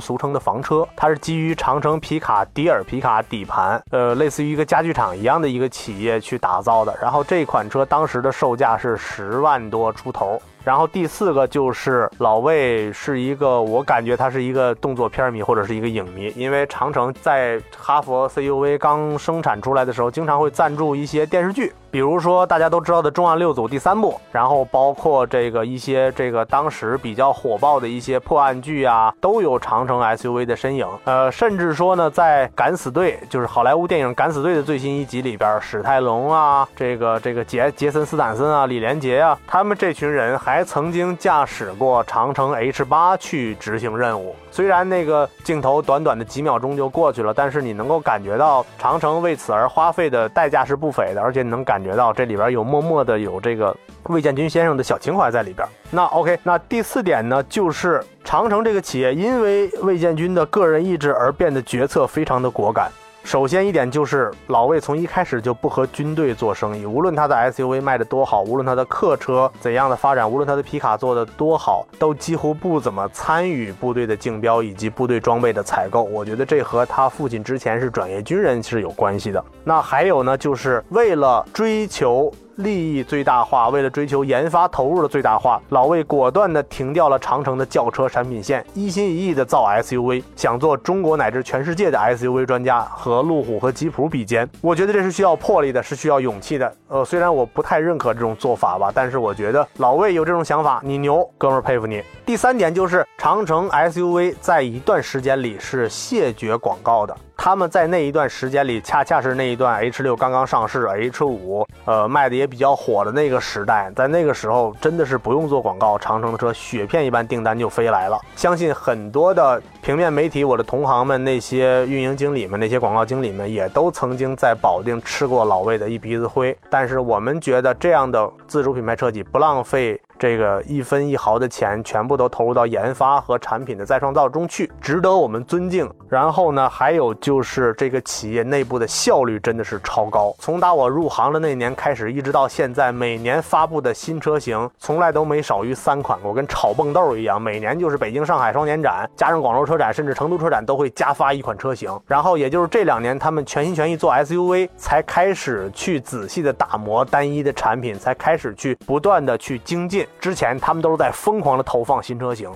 俗称的房车。它是基于长城皮卡迪尔皮卡底盘，呃，类似于一个家具厂一样的一个企业去打造的。然后这款车当时的售价是十万多出头。然后第四个就是老魏是一个，我感觉他是一个动作片迷或者是一个影迷，因为长城在哈佛 CUV 刚生产出来的时候，经常会赞助一些电视剧。比如说大家都知道的《重案六组》第三部，然后包括这个一些这个当时比较火爆的一些破案剧啊，都有长城 SUV 的身影。呃，甚至说呢，在《敢死队》就是好莱坞电影《敢死队》的最新一集里边，史泰龙啊，这个这个杰杰森斯坦森啊，李连杰啊，他们这群人还曾经驾驶过长城 H 八去执行任务。虽然那个镜头短短的几秒钟就过去了，但是你能够感觉到长城为此而花费的代价是不菲的，而且能感感觉到这里边有默默的有这个魏建军先生的小情怀在里边。那 OK，那第四点呢，就是长城这个企业因为魏建军的个人意志而变得决策非常的果敢。首先一点就是老魏从一开始就不和军队做生意，无论他的 SUV 卖得多好，无论他的客车怎样的发展，无论他的皮卡做得多好，都几乎不怎么参与部队的竞标以及部队装备的采购。我觉得这和他父亲之前是转业军人是有关系的。那还有呢，就是为了追求。利益最大化，为了追求研发投入的最大化，老魏果断地停掉了长城的轿车产品线，一心一意地造 SUV，想做中国乃至全世界的 SUV 专家，和路虎和吉普比肩。我觉得这是需要魄力的，是需要勇气的。呃，虽然我不太认可这种做法吧，但是我觉得老魏有这种想法，你牛，哥们儿佩服你。第三点就是长城 SUV 在一段时间里是谢绝广告的。他们在那一段时间里，恰恰是那一段 H 六刚刚上市，H 五呃卖的也比较火的那个时代，在那个时候真的是不用做广告，长城的车雪片一般订单就飞来了。相信很多的平面媒体，我的同行们，那些运营经理们，那些广告经理们，也都曾经在保定吃过老魏的一鼻子灰。但是我们觉得这样的自主品牌车企不浪费。这个一分一毫的钱全部都投入到研发和产品的再创造中去，值得我们尊敬。然后呢，还有就是这个企业内部的效率真的是超高。从打我入行的那年开始，一直到现在，每年发布的新车型从来都没少于三款过，跟炒蹦豆一样。每年就是北京、上海双年展，加上广州车展，甚至成都车展都会加发一款车型。然后也就是这两年，他们全心全意做 SUV，才开始去仔细的打磨单一的产品，才开始去不断的去精进。之前他们都是在疯狂的投放新车型。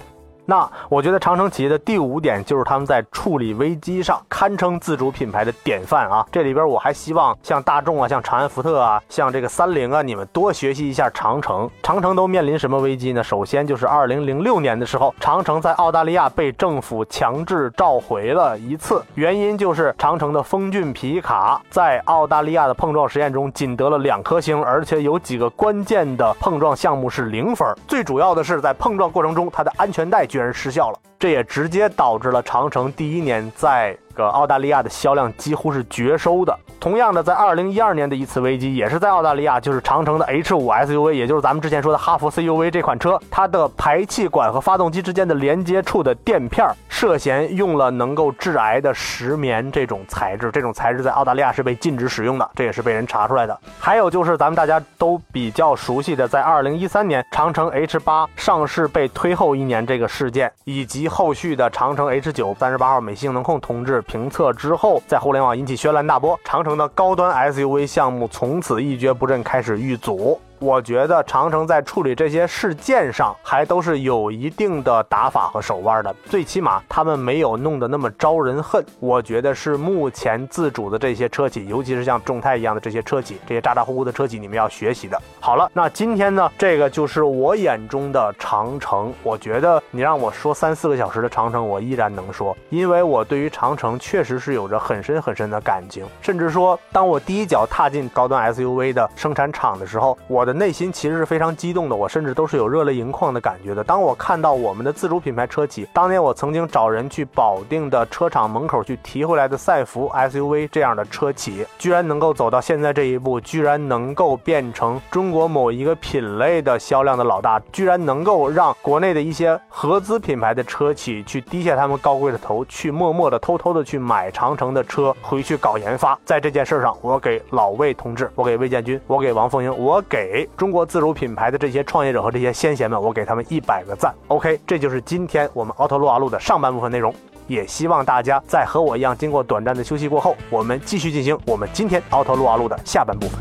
那我觉得长城企业的第五点就是他们在处理危机上堪称自主品牌的典范啊！这里边我还希望像大众啊、像长安福特啊、像这个三菱啊，你们多学习一下长城。长城都面临什么危机呢？首先就是二零零六年的时候，长城在澳大利亚被政府强制召回了一次，原因就是长城的风骏皮卡在澳大利亚的碰撞实验中仅得了两颗星，而且有几个关键的碰撞项目是零分。最主要的是在碰撞过程中，它的安全带。居然失效了，这也直接导致了长城第一年在。个澳大利亚的销量几乎是绝收的。同样的，在二零一二年的一次危机，也是在澳大利亚，就是长城的 H 五 SUV，也就是咱们之前说的哈弗 CUV 这款车，它的排气管和发动机之间的连接处的垫片涉嫌用了能够致癌的石棉这种材质，这种材质在澳大利亚是被禁止使用的，这也是被人查出来的。还有就是咱们大家都比较熟悉的，在二零一三年长城 H 八上市被推后一年这个事件，以及后续的长城 H 九三十八号美性能控同志。评测之后，在互联网引起轩然大波，长城的高端 SUV 项目从此一蹶不振，开始遇阻。我觉得长城在处理这些事件上还都是有一定的打法和手腕的，最起码他们没有弄得那么招人恨。我觉得是目前自主的这些车企，尤其是像众泰一样的这些车企，这些咋咋呼呼的车企，你们要学习的。好了，那今天呢，这个就是我眼中的长城。我觉得你让我说三四个小时的长城，我依然能说，因为我对于长城确实是有着很深很深的感情。甚至说，当我第一脚踏进高端 SUV 的生产厂的时候，我。我的内心其实是非常激动的，我甚至都是有热泪盈眶的感觉的。当我看到我们的自主品牌车企，当年我曾经找人去保定的车厂门口去提回来的赛弗 SUV 这样的车企，居然能够走到现在这一步，居然能够变成中国某一个品类的销量的老大，居然能够让国内的一些合资品牌的车企去低下他们高贵的头，去默默的、偷偷的去买长城的车回去搞研发。在这件事上，我给老魏同志，我给魏建军，我给王凤英，我给中国自主品牌的这些创业者和这些先贤们，我给他们一百个赞。OK，这就是今天我们奥特撸啊路的上半部分内容，也希望大家在和我一样经过短暂的休息过后，我们继续进行我们今天奥特撸啊路的下半部分。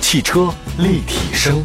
汽车立体声。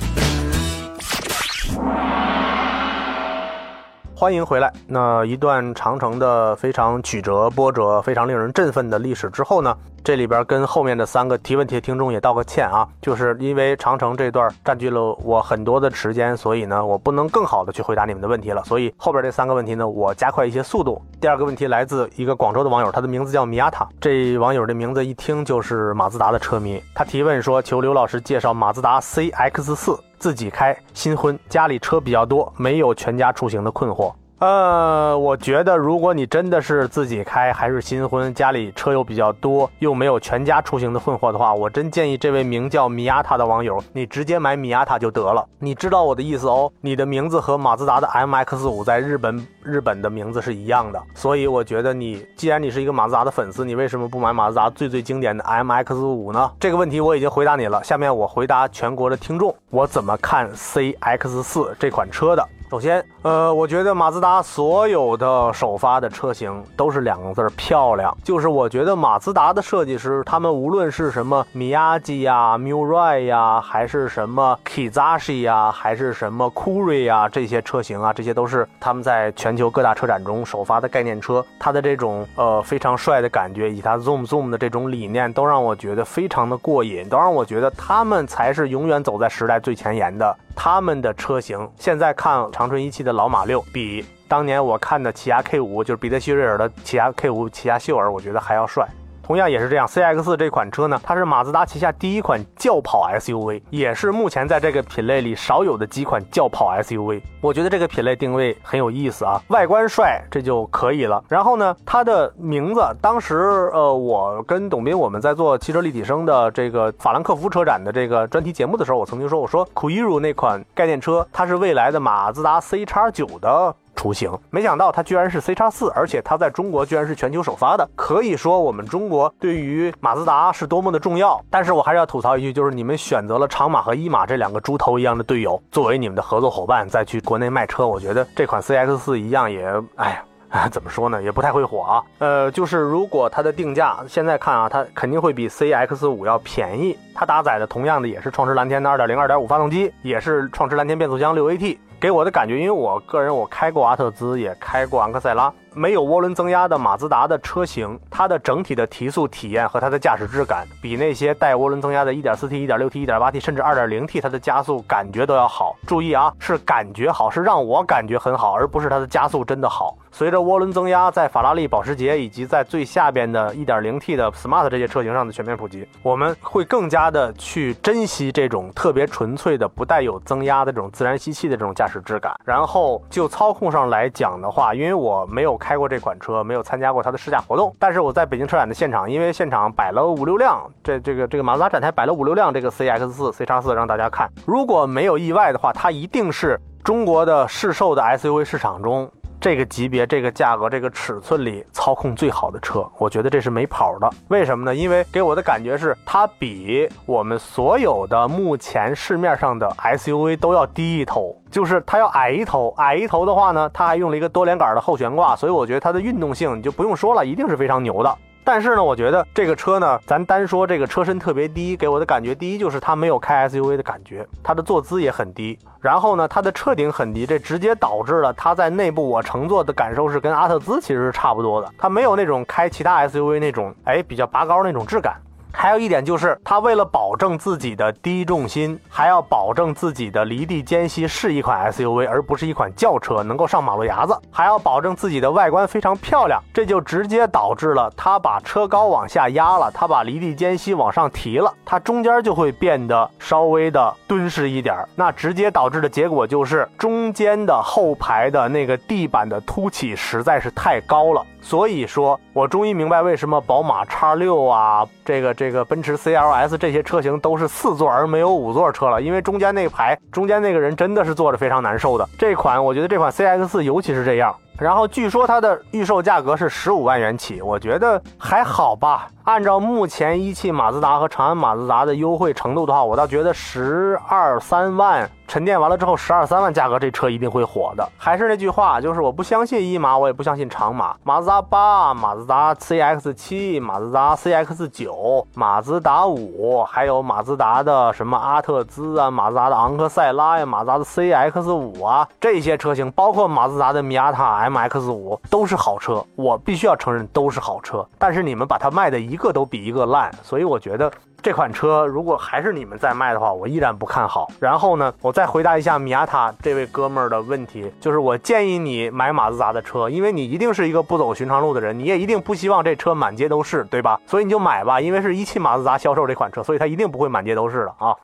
欢迎回来。那一段长城的非常曲折波折、非常令人振奋的历史之后呢，这里边跟后面的三个提问题的听众也道个歉啊，就是因为长城这段占据了我很多的时间，所以呢，我不能更好的去回答你们的问题了。所以后边这三个问题呢，我加快一些速度。第二个问题来自一个广州的网友，他的名字叫米亚塔。这网友的名字一听就是马自达的车迷。他提问说：“求刘老师介绍马自达 CX 四。”自己开新婚，家里车比较多，没有全家出行的困惑。呃，我觉得如果你真的是自己开，还是新婚，家里车又比较多，又没有全家出行的困惑的话，我真建议这位名叫米亚塔的网友，你直接买米亚塔就得了。你知道我的意思哦，你的名字和马自达的 MX 五在日本日本的名字是一样的，所以我觉得你既然你是一个马自达的粉丝，你为什么不买马自达最最经典的 MX 五呢？这个问题我已经回答你了。下面我回答全国的听众，我怎么看 CX 四这款车的。首先，呃，我觉得马自达所有的首发的车型都是两个字儿漂亮。就是我觉得马自达的设计师，他们无论是什么米亚基呀、Mirai 呀，还是什么 Kizashi 呀，还是什么 k u r i 呀，这些车型啊，这些都是他们在全球各大车展中首发的概念车。它的这种呃非常帅的感觉，以及它 Zoom Zoom 的这种理念，都让我觉得非常的过瘾，都让我觉得他们才是永远走在时代最前沿的。他们的车型现在看长春一汽的老马六，比当年我看的起亚 K 五，就是彼得希瑞尔的起亚 K 五、起亚秀尔，我觉得还要帅。同样也是这样，CX 这款车呢，它是马自达旗下第一款轿跑 SUV，也是目前在这个品类里少有的几款轿跑 SUV。我觉得这个品类定位很有意思啊，外观帅这就可以了。然后呢，它的名字，当时呃，我跟董斌我们在做汽车立体声的这个法兰克福车展的这个专题节目的时候，我曾经说，我说 k u i r u 那款概念车，它是未来的马自达 C x 九的。雏形，没想到它居然是 C 叉四，而且它在中国居然是全球首发的。可以说我们中国对于马自达是多么的重要。但是我还是要吐槽一句，就是你们选择了长马和一马这两个猪头一样的队友作为你们的合作伙伴，再去国内卖车，我觉得这款 CX 四一样也，哎呀。怎么说呢，也不太会火啊。呃，就是如果它的定价现在看啊，它肯定会比 CX 五要便宜。它搭载的同样的也是创驰蓝天的2.0、2.5发动机，也是创驰蓝天变速箱 6AT。给我的感觉，因为我个人我开过阿特兹，也开过昂克赛拉。没有涡轮增压的马自达的车型，它的整体的提速体验和它的驾驶质感，比那些带涡轮增压的 1.4T、1.6T、1.8T 甚至 2.0T 它的加速感觉都要好。注意啊，是感觉好，是让我感觉很好，而不是它的加速真的好。随着涡轮增压在法拉利、保时捷以及在最下边的 1.0T 的 Smart 这些车型上的全面普及，我们会更加的去珍惜这种特别纯粹的、不带有增压的这种自然吸气的这种驾驶质感。然后就操控上来讲的话，因为我没有。开过这款车，没有参加过它的试驾活动。但是我在北京车展的现场，因为现场摆了五六辆，这这个这个马自达展台摆了五六辆这个 CX 四、C 叉四让大家看。如果没有意外的话，它一定是中国的市售的 SUV 市场中。这个级别、这个价格、这个尺寸里操控最好的车，我觉得这是没跑的。为什么呢？因为给我的感觉是它比我们所有的目前市面上的 SUV 都要低一头，就是它要矮一头。矮一头的话呢，它还用了一个多连杆的后悬挂，所以我觉得它的运动性你就不用说了，一定是非常牛的。但是呢，我觉得这个车呢，咱单说这个车身特别低，给我的感觉，第一就是它没有开 SUV 的感觉，它的坐姿也很低。然后呢，它的车顶很低，这直接导致了它在内部我乘坐的感受是跟阿特兹其实是差不多的，它没有那种开其他 SUV 那种哎比较拔高那种质感。还有一点就是，它为了保证自己的低重心，还要保证自己的离地间隙是一款 SUV，而不是一款轿车，能够上马路牙子，还要保证自己的外观非常漂亮，这就直接导致了它把车高往下压了，它把离地间隙往上提了，它中间就会变得稍微的敦实一点，那直接导致的结果就是中间的后排的那个地板的凸起实在是太高了。所以说我终于明白为什么宝马叉六啊，这个这个奔驰 CLS 这些车型都是四座而没有五座车了，因为中间那排中间那个人真的是坐着非常难受的。这款我觉得这款 CX 尤其是这样。然后据说它的预售价格是十五万元起，我觉得还好吧。按照目前一汽马自达和长安马自达的优惠程度的话，我倒觉得十二三万沉淀完了之后，十二三万价格这车一定会火的。还是那句话，就是我不相信一马，我也不相信长马。马自达八、马自达 CX 七、马自达 CX 九、马自达五，还有马自达的什么阿特兹啊、马自达的昂克赛拉呀、马自达的 CX 五啊，这些车型，包括马自达的米亚塔 MX 五，都是好车。我必须要承认都是好车，但是你们把它卖的一个都比一个烂，所以我觉得。这款车如果还是你们在卖的话，我依然不看好。然后呢，我再回答一下米亚塔这位哥们儿的问题，就是我建议你买马自达的车，因为你一定是一个不走寻常路的人，你也一定不希望这车满街都是，对吧？所以你就买吧，因为是一汽马自达销售这款车，所以它一定不会满街都是的啊。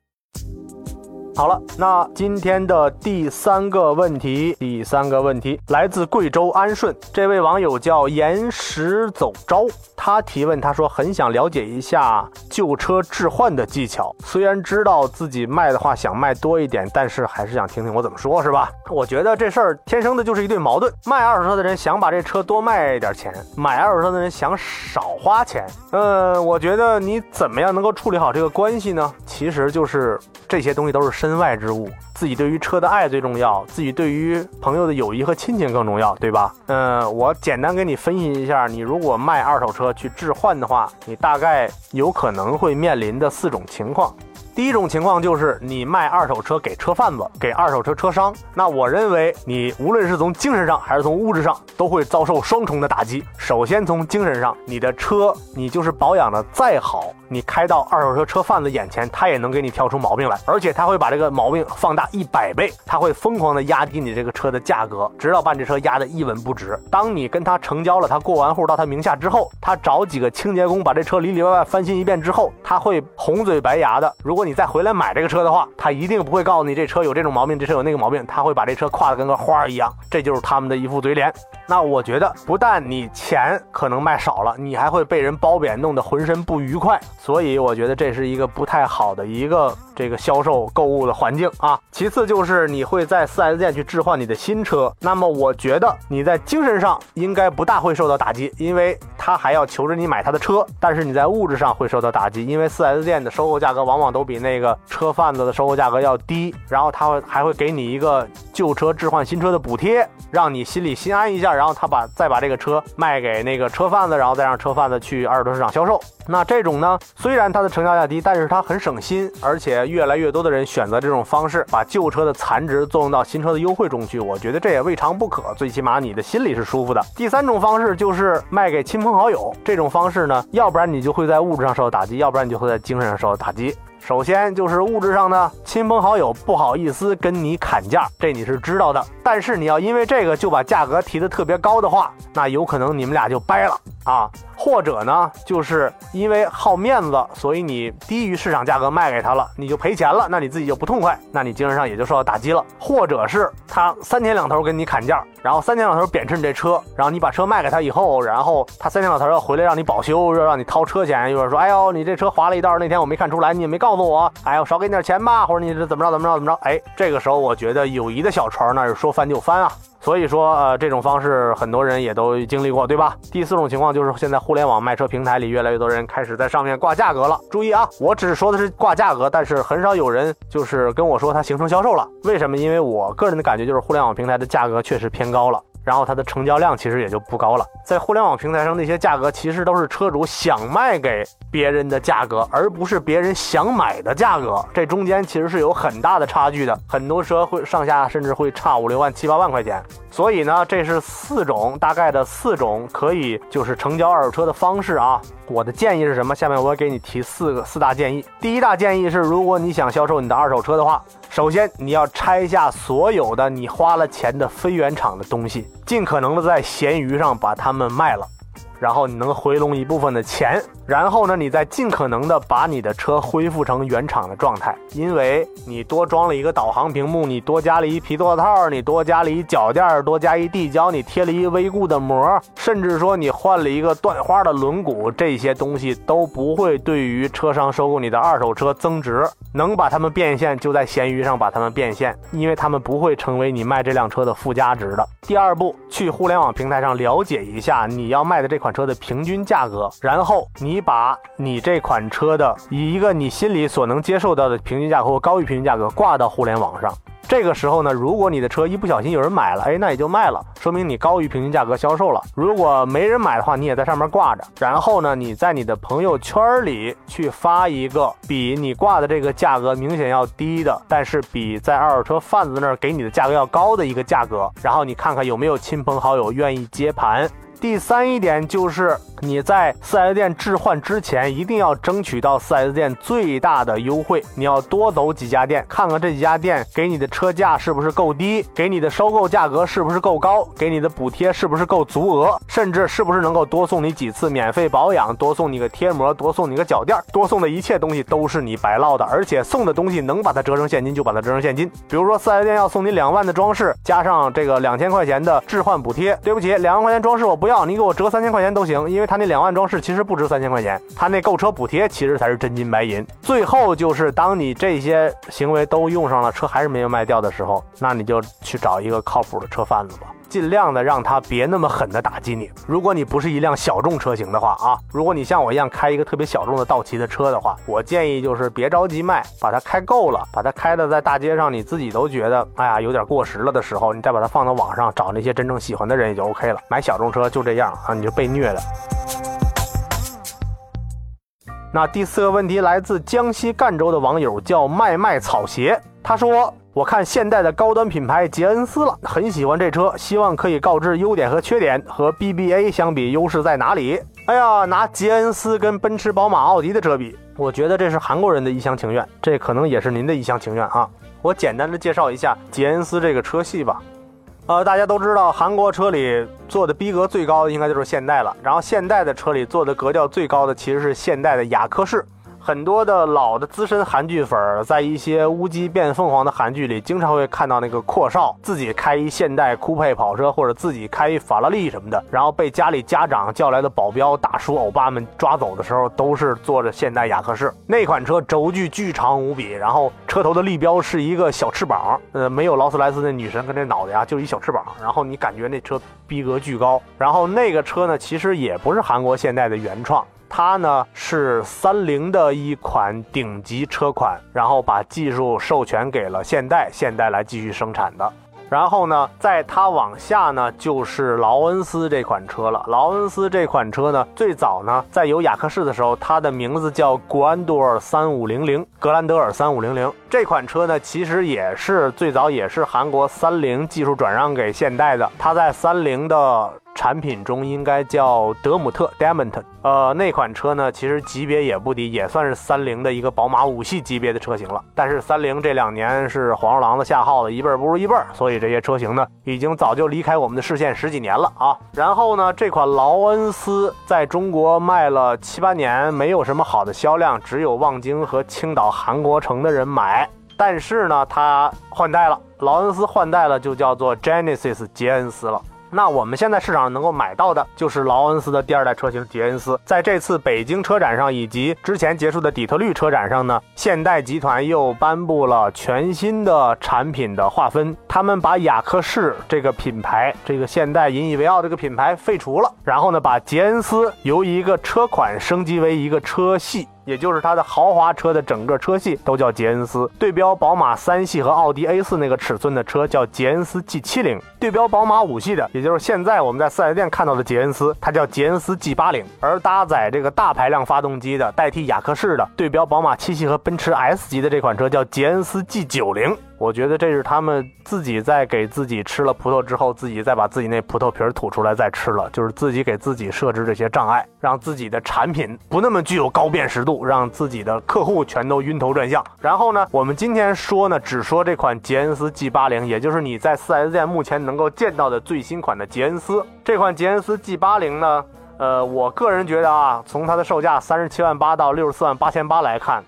好了，那今天的第三个问题，第三个问题来自贵州安顺，这位网友叫岩石走招，他提问，他说很想了解一下旧车置换的技巧，虽然知道自己卖的话想卖多一点，但是还是想听听我怎么说，是吧？我觉得这事儿天生的就是一对矛盾，卖二手车的人想把这车多卖点钱，买二手车的人想少花钱。嗯，我觉得你怎么样能够处理好这个关系呢？其实就是这些东西都是深身外之物，自己对于车的爱最重要，自己对于朋友的友谊和亲情更重要，对吧？嗯，我简单给你分析一下，你如果卖二手车去置换的话，你大概有可能会面临的四种情况。第一种情况就是你卖二手车给车贩子、给二手车车商，那我认为你无论是从精神上还是从物质上，都会遭受双重的打击。首先从精神上，你的车你就是保养的再好，你开到二手车车贩子眼前，他也能给你挑出毛病来，而且他会把这个毛病放大一百倍，他会疯狂的压低你这个车的价格，直到把你这车压得一文不值。当你跟他成交了，他过完户到他名下之后，他找几个清洁工把这车里里外外翻新一遍之后，他会红嘴白牙的。如果你再回来买这个车的话，他一定不会告诉你这车有这种毛病，这车有那个毛病，他会把这车夸得跟个花儿一样，这就是他们的一副嘴脸。那我觉得，不但你钱可能卖少了，你还会被人褒贬，弄得浑身不愉快。所以我觉得这是一个不太好的一个这个销售购物的环境啊。其次就是你会在 4S 店去置换你的新车，那么我觉得你在精神上应该不大会受到打击，因为他还要求着你买他的车，但是你在物质上会受到打击，因为 4S 店的收购价格往往都比那个车贩子的收购价格要低，然后他会还会给你一个旧车置换新车的补贴，让你心里心安一下，然后他把再把这个车卖给那个车贩子，然后再让车贩子去二手市场销售。那这种呢，虽然它的成交价低，但是它很省心，而且越来越多的人选择这种方式，把旧车的残值作用到新车的优惠中去。我觉得这也未尝不可，最起码你的心里是舒服的。第三种方式就是卖给亲朋好友，这种方式呢，要不然你就会在物质上受到打击，要不然你就会在精神上受到打击。首先就是物质上呢，亲朋好友不好意思跟你砍价，这你是知道的。但是你要因为这个就把价格提得特别高的话，那有可能你们俩就掰了啊。或者呢，就是因为好面子，所以你低于市场价格卖给他了，你就赔钱了，那你自己就不痛快，那你精神上也就受到打击了。或者是他三天两头跟你砍价，然后三天两头贬斥你这车，然后你把车卖给他以后，然后他三天两头要回来让你保修，要让你掏车钱，又说，哎呦，你这车划了一道，那天我没看出来，你也没告诉我，哎呦，少给你点钱吧，或者你这怎么着怎么着怎么着，哎，这个时候我觉得友谊的小船那是说翻就翻啊。所以说，呃，这种方式很多人也都经历过，对吧？第四种情况就是现在互联网卖车平台里，越来越多人开始在上面挂价格了。注意啊，我只是说的是挂价格，但是很少有人就是跟我说它形成销售了。为什么？因为我个人的感觉就是互联网平台的价格确实偏高了。然后它的成交量其实也就不高了。在互联网平台上，那些价格其实都是车主想卖给别人的价格，而不是别人想买的价格。这中间其实是有很大的差距的，很多车会上下甚至会差五六万、七八万块钱。所以呢，这是四种大概的四种可以就是成交二手车的方式啊。我的建议是什么？下面我给你提四个四大建议。第一大建议是，如果你想销售你的二手车的话，首先你要拆下所有的你花了钱的非原厂的东西，尽可能的在闲鱼上把它们卖了。然后你能回笼一部分的钱，然后呢，你再尽可能的把你的车恢复成原厂的状态，因为你多装了一个导航屏幕，你多加了一皮座套，你多加了一脚垫，多加一地胶，你贴了一微固的膜，甚至说你换了一个断花的轮毂，这些东西都不会对于车商收购你的二手车增值。能把它们变现，就在闲鱼上把它们变现，因为他们不会成为你卖这辆车的附加值的。第二步，去互联网平台上了解一下你要卖的这款车的平均价格，然后你把你这款车的以一个你心里所能接受到的平均价格或高于平均价格挂到互联网上。这个时候呢，如果你的车一不小心有人买了，哎，那也就卖了，说明你高于平均价格销售了。如果没人买的话，你也在上面挂着。然后呢，你在你的朋友圈里去发一个比你挂的这个价格明显要低的，但是比在二手车贩子那儿给你的价格要高的一个价格，然后你看看有没有亲朋好友愿意接盘。第三一点就是你在 4S 店置换之前，一定要争取到 4S 店最大的优惠。你要多走几家店，看看这几家店给你的车价是不是够低，给你的收购价格是不是够高，给你的补贴是不是够足额，甚至是不是能够多送你几次免费保养，多送你个贴膜，多送你个脚垫，多送的一切东西都是你白落的。而且送的东西能把它折成现金就把它折成现金。比如说 4S 店要送你两万的装饰，加上这个两千块钱的置换补贴，对不起，两万块钱装饰我不。要你给我折三千块钱都行，因为他那两万装饰其实不值三千块钱，他那购车补贴其实才是真金白银。最后就是当你这些行为都用上了，车还是没有卖掉的时候，那你就去找一个靠谱的车贩子吧，尽量的让他别那么狠的打击你。如果你不是一辆小众车型的话啊，如果你像我一样开一个特别小众的道奇的车的话，我建议就是别着急卖，把它开够了，把它开的在大街上你自己都觉得哎呀有点过时了的时候，你再把它放到网上找那些真正喜欢的人也就 OK 了。买小众车就这样啊，你就被虐的。那第四个问题来自江西赣州的网友叫麦麦草鞋，他说。我看现代的高端品牌捷恩斯了，很喜欢这车，希望可以告知优点和缺点，和 BBA 相比优势在哪里？哎呀，拿捷恩斯跟奔驰、宝马、奥迪的车比，我觉得这是韩国人的一厢情愿，这可能也是您的一厢情愿啊。我简单的介绍一下捷恩斯这个车系吧。呃，大家都知道，韩国车里做的逼格最高的应该就是现代了，然后现代的车里做的格调最高的其实是现代的雅克士。很多的老的资深韩剧粉儿，在一些乌鸡变凤凰的韩剧里，经常会看到那个阔少自己开一现代酷配跑车，或者自己开一法拉利什么的，然后被家里家长叫来的保镖、大叔、欧巴们抓走的时候，都是坐着现代雅克士。那款车轴距巨长无比，然后车头的立标是一个小翅膀，呃，没有劳斯莱斯那女神跟那脑袋呀，就一小翅膀。然后你感觉那车逼格巨高。然后那个车呢，其实也不是韩国现代的原创。它呢是三菱的一款顶级车款，然后把技术授权给了现代，现代来继续生产的。然后呢，在它往下呢就是劳恩斯这款车了。劳恩斯这款车呢，最早呢在有雅克士的时候，它的名字叫格兰多尔三五零零，格兰德尔三五零零。这款车呢，其实也是最早也是韩国三菱技术转让给现代的。它在三菱的。产品中应该叫德姆特 d e m o n t 呃，那款车呢，其实级别也不低，也算是三菱的一个宝马五系级别的车型了。但是三菱这两年是黄鼠狼子下耗子，一辈儿不如一辈儿，所以这些车型呢，已经早就离开我们的视线十几年了啊。然后呢，这款劳恩斯在中国卖了七八年，没有什么好的销量，只有望京和青岛韩国城的人买。但是呢，它换代了，劳恩斯换代了，就叫做 Genesis 杰恩斯了。那我们现在市场上能够买到的就是劳恩斯的第二代车型捷恩斯。在这次北京车展上以及之前结束的底特律车展上呢，现代集团又颁布了全新的产品的划分，他们把雅克士这个品牌，这个现代引以为傲这个品牌废除了，然后呢，把捷恩斯由一个车款升级为一个车系。也就是它的豪华车的整个车系都叫杰恩斯。对标宝马三系和奥迪 A 四那个尺寸的车叫杰恩斯 G 七零，对标宝马五系的，也就是现在我们在四 S 店看到的杰恩斯，它叫杰恩斯 G 八零。而搭载这个大排量发动机的，代替雅克士的，对标宝马七系和奔驰 S 级的这款车叫杰恩斯 G 九零。我觉得这是他们自己在给自己吃了葡萄之后，自己再把自己那葡萄皮儿吐出来再吃了，就是自己给自己设置这些障碍，让自己的产品不那么具有高辨识度，让自己的客户全都晕头转向。然后呢，我们今天说呢，只说这款杰恩斯 G 八零，也就是你在 4S 店目前能够见到的最新款的杰恩斯。这款杰恩斯 G 八零呢，呃，我个人觉得啊，从它的售价三十七万八到六十四万八千八来看。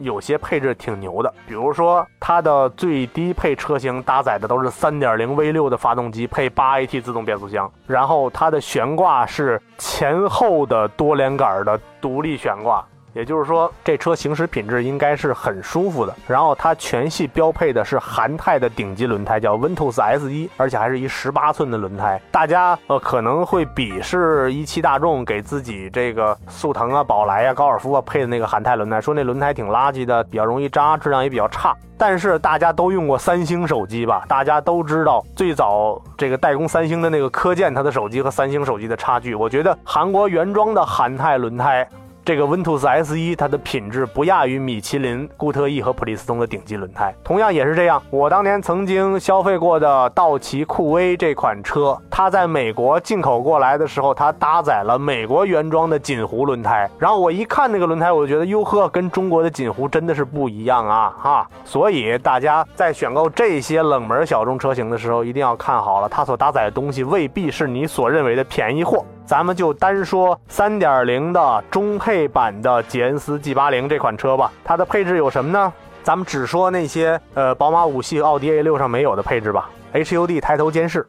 有些配置挺牛的，比如说它的最低配车型搭载的都是3.0 V6 的发动机，配 8AT 自动变速箱，然后它的悬挂是前后的多连杆的独立悬挂。也就是说，这车行驶品质应该是很舒服的。然后它全系标配的是韩泰的顶级轮胎，叫 Ventus S 一，而且还是一十八寸的轮胎。大家呃可能会鄙视一汽大众给自己这个速腾啊、宝来啊、高尔夫啊配的那个韩泰轮胎，说那轮胎挺垃圾的，比较容易扎，质量也比较差。但是大家都用过三星手机吧？大家都知道最早这个代工三星的那个科健，它的手机和三星手机的差距。我觉得韩国原装的韩泰轮胎。这个 Ventus S 一，它的品质不亚于米其林、固特异和普利司通的顶级轮胎。同样也是这样，我当年曾经消费过的道奇酷威这款车，它在美国进口过来的时候，它搭载了美国原装的锦湖轮胎。然后我一看那个轮胎，我就觉得哟呵，跟中国的锦湖真的是不一样啊！哈，所以大家在选购这些冷门小众车型的时候，一定要看好了，它所搭载的东西未必是你所认为的便宜货。咱们就单说三点零的中配版的杰恩斯 G 八零这款车吧，它的配置有什么呢？咱们只说那些呃宝马五系、奥迪 A 六上没有的配置吧。HUD 抬头监视，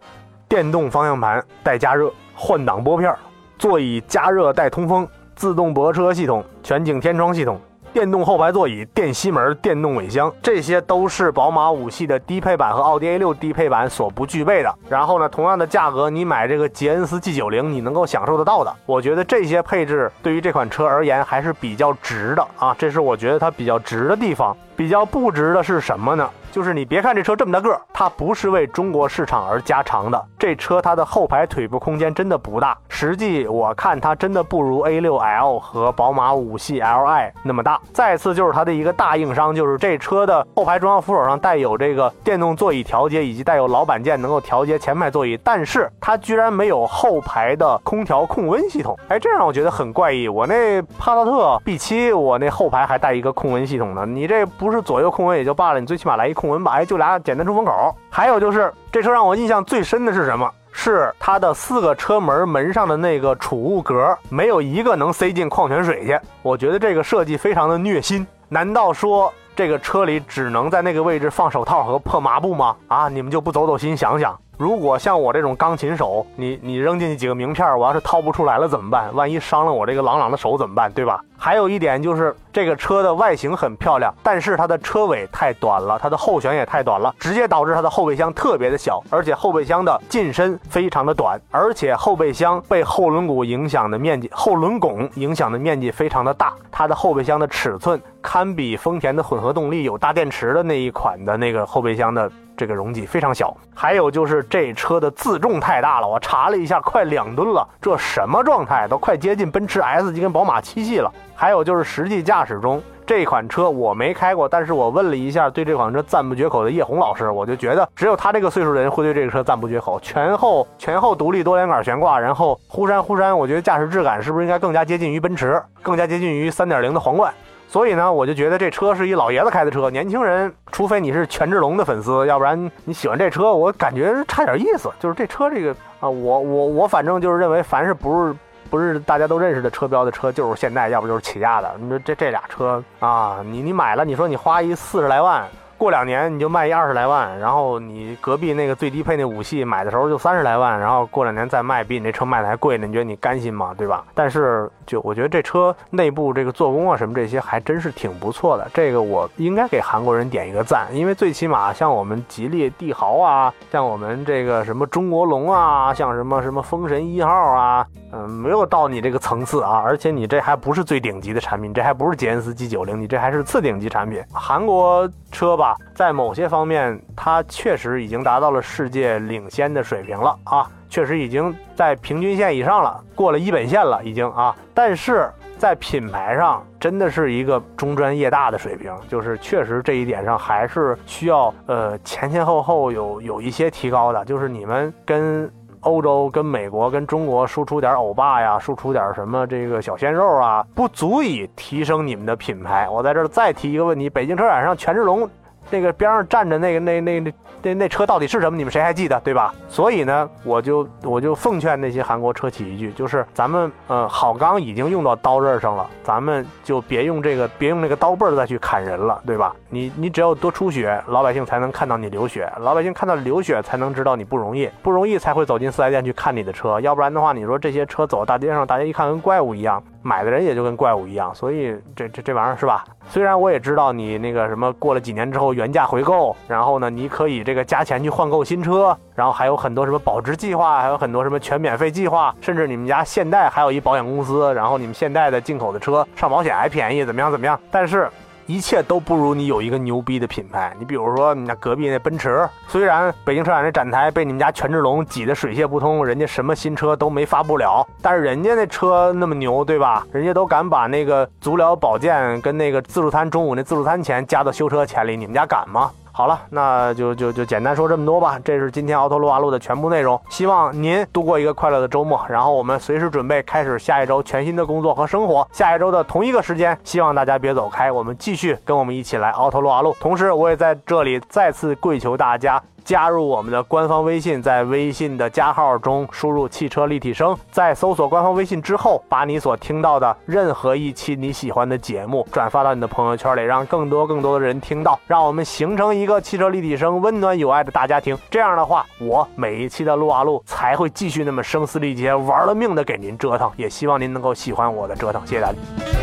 电动方向盘带加热，换挡拨片，座椅加热带通风，自动泊车系统，全景天窗系统。电动后排座椅、电吸门、电动尾箱，这些都是宝马五系的低配版和奥迪 A 六低配版所不具备的。然后呢，同样的价格，你买这个捷恩斯 G 九零，你能够享受得到的。我觉得这些配置对于这款车而言还是比较值的啊，这是我觉得它比较值的地方。比较不值的是什么呢？就是你别看这车这么大个儿，它不是为中国市场而加长的。这车它的后排腿部空间真的不大，实际我看它真的不如 A6L 和宝马五系 Li 那么大。再次就是它的一个大硬伤，就是这车的后排中央扶手上带有这个电动座椅调节，以及带有老板键能够调节前排座椅，但是它居然没有后排的空调控温系统。哎，这让我觉得很怪异。我那帕萨特 B7，我那后排还带一个控温系统呢，你这不是左右控温也就罢了，你最起码来一。控温吧，哎，就俩简单出风口。还有就是这车让我印象最深的是什么？是它的四个车门门上的那个储物格，没有一个能塞进矿泉水去。我觉得这个设计非常的虐心。难道说这个车里只能在那个位置放手套和破麻布吗？啊，你们就不走走心想想？如果像我这种钢琴手，你你扔进去几个名片，我要是掏不出来了怎么办？万一伤了我这个朗朗的手怎么办？对吧？还有一点就是这个车的外形很漂亮，但是它的车尾太短了，它的后悬也太短了，直接导致它的后备箱特别的小，而且后备箱的进深非常的短，而且后备箱被后轮毂影响的面积，后轮拱影响的面积非常的大，它的后备箱的尺寸堪比丰田的混合动力有大电池的那一款的那个后备箱的。这个容积非常小，还有就是这车的自重太大了，我查了一下，快两吨了，这什么状态？都快接近奔驰 S 级跟宝马七系了。还有就是实际驾驶中，这款车我没开过，但是我问了一下对这款车赞不绝口的叶红老师，我就觉得只有他这个岁数的人会对这个车赞不绝口。前后前后独立多连杆悬挂，然后忽闪忽闪，我觉得驾驶质感是不是应该更加接近于奔驰，更加接近于3.0的皇冠？所以呢，我就觉得这车是一老爷子开的车，年轻人，除非你是权志龙的粉丝，要不然你喜欢这车，我感觉差点意思。就是这车这个啊，我我我反正就是认为，凡是不是不是大家都认识的车标的车，就是现代，要不就是起亚的。你说这这俩车啊，你你买了，你说你花一四十来万。过两年你就卖一二十来万，然后你隔壁那个最低配那五系买的时候就三十来万，然后过两年再卖比你这车卖的还贵呢，你觉得你甘心吗？对吧？但是就我觉得这车内部这个做工啊什么这些还真是挺不错的，这个我应该给韩国人点一个赞，因为最起码像我们吉利帝豪啊，像我们这个什么中国龙啊，像什么什么风神一号啊，嗯，没有到你这个层次啊，而且你这还不是最顶级的产品，这还不是捷恩斯 G 九零，你这还是次顶级产品。韩国车吧，在某些方面，它确实已经达到了世界领先的水平了啊，确实已经在平均线以上了，过了一本线了，已经啊。但是在品牌上，真的是一个中专业大的水平，就是确实这一点上还是需要呃前前后后有有一些提高的，就是你们跟。欧洲跟美国跟中国输出点欧巴呀，输出点什么这个小鲜肉啊，不足以提升你们的品牌。我在这儿再提一个问题：北京车展上权志龙那个边上站着那个那那那。那那车到底是什么？你们谁还记得，对吧？所以呢，我就我就奉劝那些韩国车企一句，就是咱们呃好钢已经用到刀刃上了，咱们就别用这个别用那个刀背儿再去砍人了，对吧？你你只要多出血，老百姓才能看到你流血，老百姓看到流血才能知道你不容易，不容易才会走进四 S 店去看你的车，要不然的话，你说这些车走到大街上，大家一看跟怪物一样，买的人也就跟怪物一样，所以这这这玩意儿是吧？虽然我也知道你那个什么过了几年之后原价回购，然后呢，你可以这。个加钱去换购新车，然后还有很多什么保值计划，还有很多什么全免费计划，甚至你们家现代还有一保险公司，然后你们现代的进口的车上保险还便宜，怎么样怎么样？但是，一切都不如你有一个牛逼的品牌。你比如说，你家隔壁那奔驰，虽然北京车展那展台被你们家权志龙挤得水泄不通，人家什么新车都没发布了，但是人家那车那么牛，对吧？人家都敢把那个足疗保健跟那个自助餐中午那自助餐钱加到修车钱里，你们家敢吗？好了，那就就就简单说这么多吧。这是今天奥拓撸啊路的全部内容。希望您度过一个快乐的周末，然后我们随时准备开始下一周全新的工作和生活。下一周的同一个时间，希望大家别走开，我们继续跟我们一起来奥拓撸啊路。同时，我也在这里再次跪求大家。加入我们的官方微信，在微信的加号中输入“汽车立体声”，在搜索官方微信之后，把你所听到的任何一期你喜欢的节目转发到你的朋友圈里，让更多更多的人听到，让我们形成一个汽车立体声温暖有爱的大家庭。这样的话，我每一期的撸啊撸才会继续那么声嘶力竭、玩了命的给您折腾。也希望您能够喜欢我的折腾，谢谢大家。